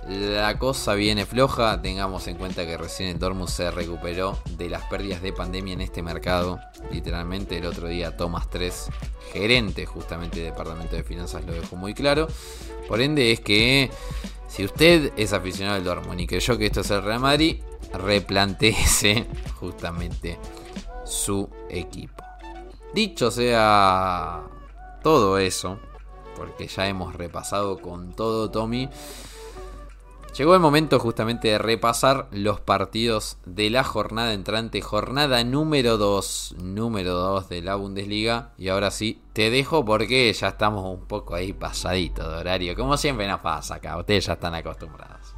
la cosa viene floja. Tengamos en cuenta que recién el Dortmund se recuperó de las pérdidas de pandemia en este mercado. Literalmente el otro día Thomas 3, gerente justamente del Departamento de Finanzas, lo dejó muy claro. Por ende es que si usted es aficionado al Dortmund y creyó que esto es el Real Madrid, replanteese justamente su equipo. Dicho sea todo eso, porque ya hemos repasado con todo Tommy. Llegó el momento justamente de repasar los partidos de la jornada entrante, jornada número 2, número 2 de la Bundesliga. Y ahora sí, te dejo porque ya estamos un poco ahí pasaditos de horario. Como siempre nos pasa acá, ustedes ya están acostumbrados.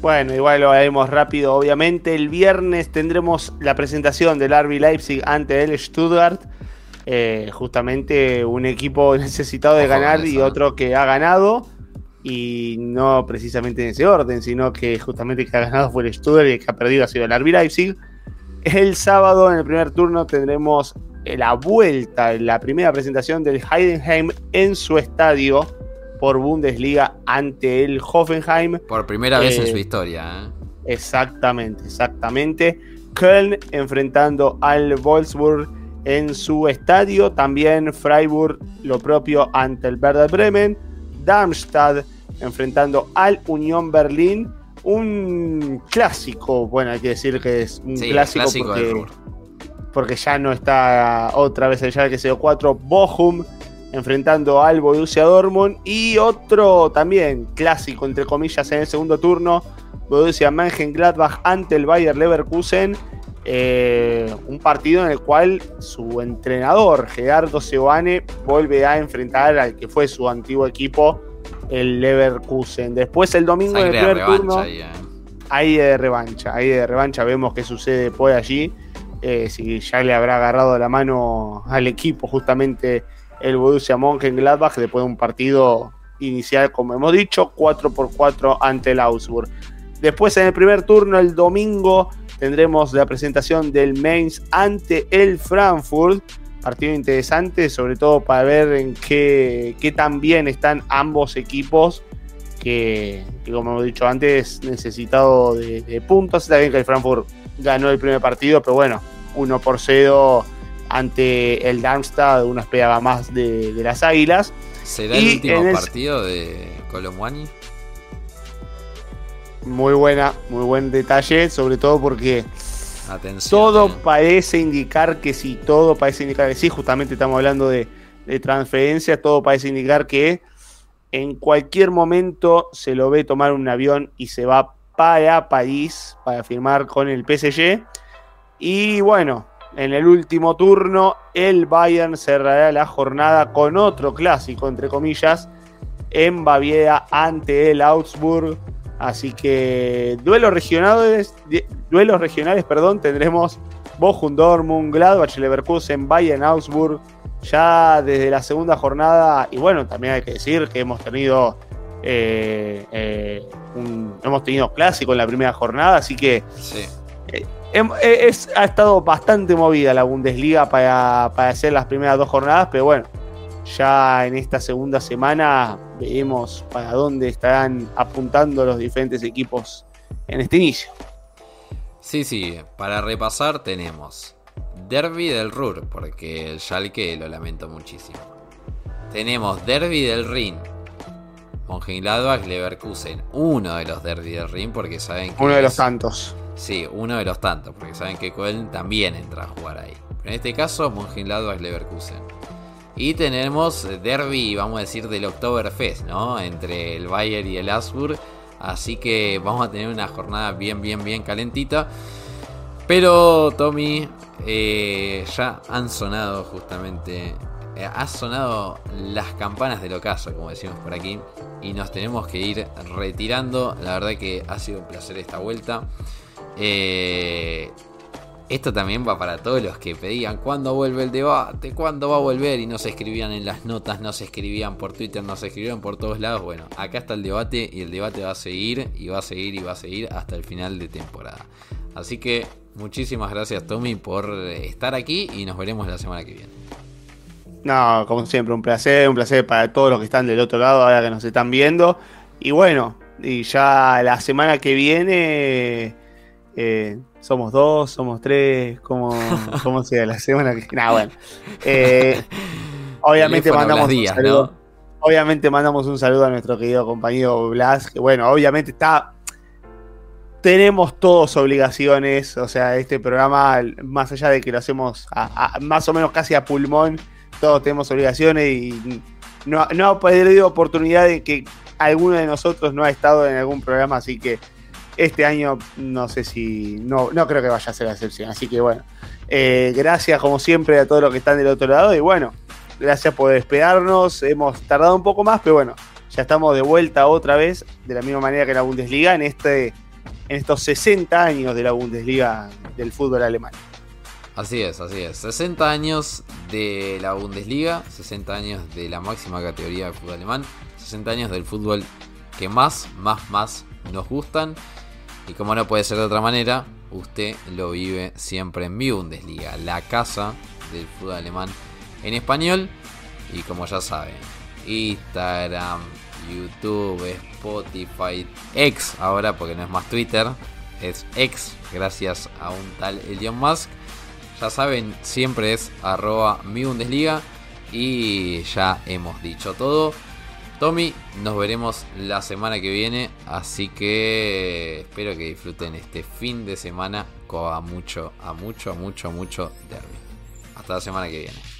Bueno, igual lo haremos rápido, obviamente. El viernes tendremos la presentación del RB Leipzig ante el Stuttgart. Eh, justamente un equipo necesitado de ganar y otro que ha ganado y no precisamente en ese orden, sino que justamente el que ha ganado fue el Stuttgart y el que ha perdido ha sido el RB Leipzig. El sábado en el primer turno tendremos la vuelta, la primera presentación del Heidenheim en su estadio por Bundesliga ante el Hoffenheim. Por primera vez en eh, su historia. ¿eh? Exactamente, exactamente. Köln enfrentando al Wolfsburg en su estadio. También Freiburg lo propio ante el Werder Bremen. Darmstadt enfrentando al Unión Berlín. Un clásico, bueno, hay que decir que es un clásico, porque, ya no está otra vez el Schalke 04. Bochum enfrentando al Borussia Dortmund. Y otro también clásico, entre comillas, en el segundo turno. Borussia Mönchengladbach ante el Bayer Leverkusen. Eh, un partido en el cual su entrenador, Gerardo Seoane, vuelve a enfrentar al que fue su antiguo equipo, el Leverkusen. Después el domingo en el primer turno. Ahí, de revancha, ahí de revancha vemos qué sucede por allí. Eh, si ya le habrá agarrado la mano al equipo justamente el Borussia Mönchengladbach después de un partido inicial, como hemos dicho, 4 por 4 ante el Augsburg. Después en el primer turno, el domingo, tendremos la presentación del Mainz ante el Frankfurt partido interesante, sobre todo para ver en qué, qué tan bien están ambos equipos, que, como hemos dicho antes, necesitado de, puntos. Está bien que el Frankfurt ganó el primer partido, pero bueno, 1 por 0 ante el Darmstadt, uno esperaba más de, las Águilas. ¿Será el último partido de Colomwani? Muy buena, muy buen detalle, sobre todo porque todo parece indicar que sí, todo parece indicar que sí, justamente estamos hablando de, de transferencias, todo parece indicar que en cualquier momento se lo ve tomar un avión y se va para París para firmar con el PSG. Y bueno, en el último turno, el Bayern cerrará la jornada con otro clásico, entre comillas, en Baviera ante el Augsburg. Así que duelos regionales, duelos regionales, perdón, tendremos Bochum Dortmund, Gladbach Leverkusen, Bayern Augsburg, ya desde la segunda jornada. Y bueno, también hay que decir que hemos tenido eh, eh, hemos tenido clásico en la primera jornada, así que eh, es, ha estado bastante movida la Bundesliga para, para hacer las primeras dos jornadas, pero bueno, ya en esta segunda semana veremos para dónde estarán apuntando los diferentes equipos en este inicio. Sí, sí, para repasar tenemos Derby del Ruhr, porque el Schalke lo lamento muchísimo. Tenemos Derby del Rin, Mönchengladbach Leverkusen, uno de los Derby del Rin, porque saben que uno de los tantos. Sí, uno de los tantos, porque saben que Köln también entra a jugar ahí. Pero en este caso, Mönchengladbach Leverkusen. Y tenemos derby, vamos a decir, del Oktoberfest, ¿no? Entre el Bayern y el Asburg. Así que vamos a tener una jornada bien, bien, bien calentita. Pero, Tommy, eh, ya han sonado justamente. Eh, ha sonado las campanas del ocaso, como decimos por aquí. Y nos tenemos que ir retirando. La verdad que ha sido un placer esta vuelta. Eh, esto también va para todos los que pedían cuándo vuelve el debate, cuándo va a volver y no se escribían en las notas, no se escribían por Twitter, no se escribían por todos lados. Bueno, acá está el debate y el debate va a seguir y va a seguir y va a seguir hasta el final de temporada. Así que muchísimas gracias Tommy por estar aquí y nos veremos la semana que viene. No, como siempre, un placer, un placer para todos los que están del otro lado, ahora que nos están viendo. Y bueno, y ya la semana que viene eh, somos dos, somos tres, ¿cómo, cómo sea la semana que viene? bueno. Eh, obviamente mandamos un saludo. Obviamente mandamos un saludo a nuestro querido compañero Blas, que bueno, obviamente está tenemos todos obligaciones, o sea, este programa, más allá de que lo hacemos más o menos casi a pulmón, todos tenemos obligaciones y no, no ha perdido oportunidad de que alguno de nosotros no ha estado en algún programa, así que este año no sé si, no, no creo que vaya a ser la excepción, así que bueno, eh, gracias como siempre a todos los que están del otro lado y bueno, gracias por despedirnos, hemos tardado un poco más, pero bueno, ya estamos de vuelta otra vez, de la misma manera que la Bundesliga, en, este, en estos 60 años de la Bundesliga del fútbol alemán. Así es, así es. 60 años de la Bundesliga, 60 años de la máxima categoría del fútbol alemán, 60 años del fútbol que más, más, más nos gustan. Y como no puede ser de otra manera, usted lo vive siempre en mi Bundesliga, la casa del fútbol alemán en español. Y como ya saben, Instagram, YouTube, Spotify, X ahora porque no es más Twitter, es X gracias a un tal Elon Musk. Ya saben, siempre es arroba mi Bundesliga. Y ya hemos dicho todo. Tommy, nos veremos la semana que viene. Así que espero que disfruten este fin de semana con a mucho, a mucho, mucho, mucho derby. Hasta la semana que viene.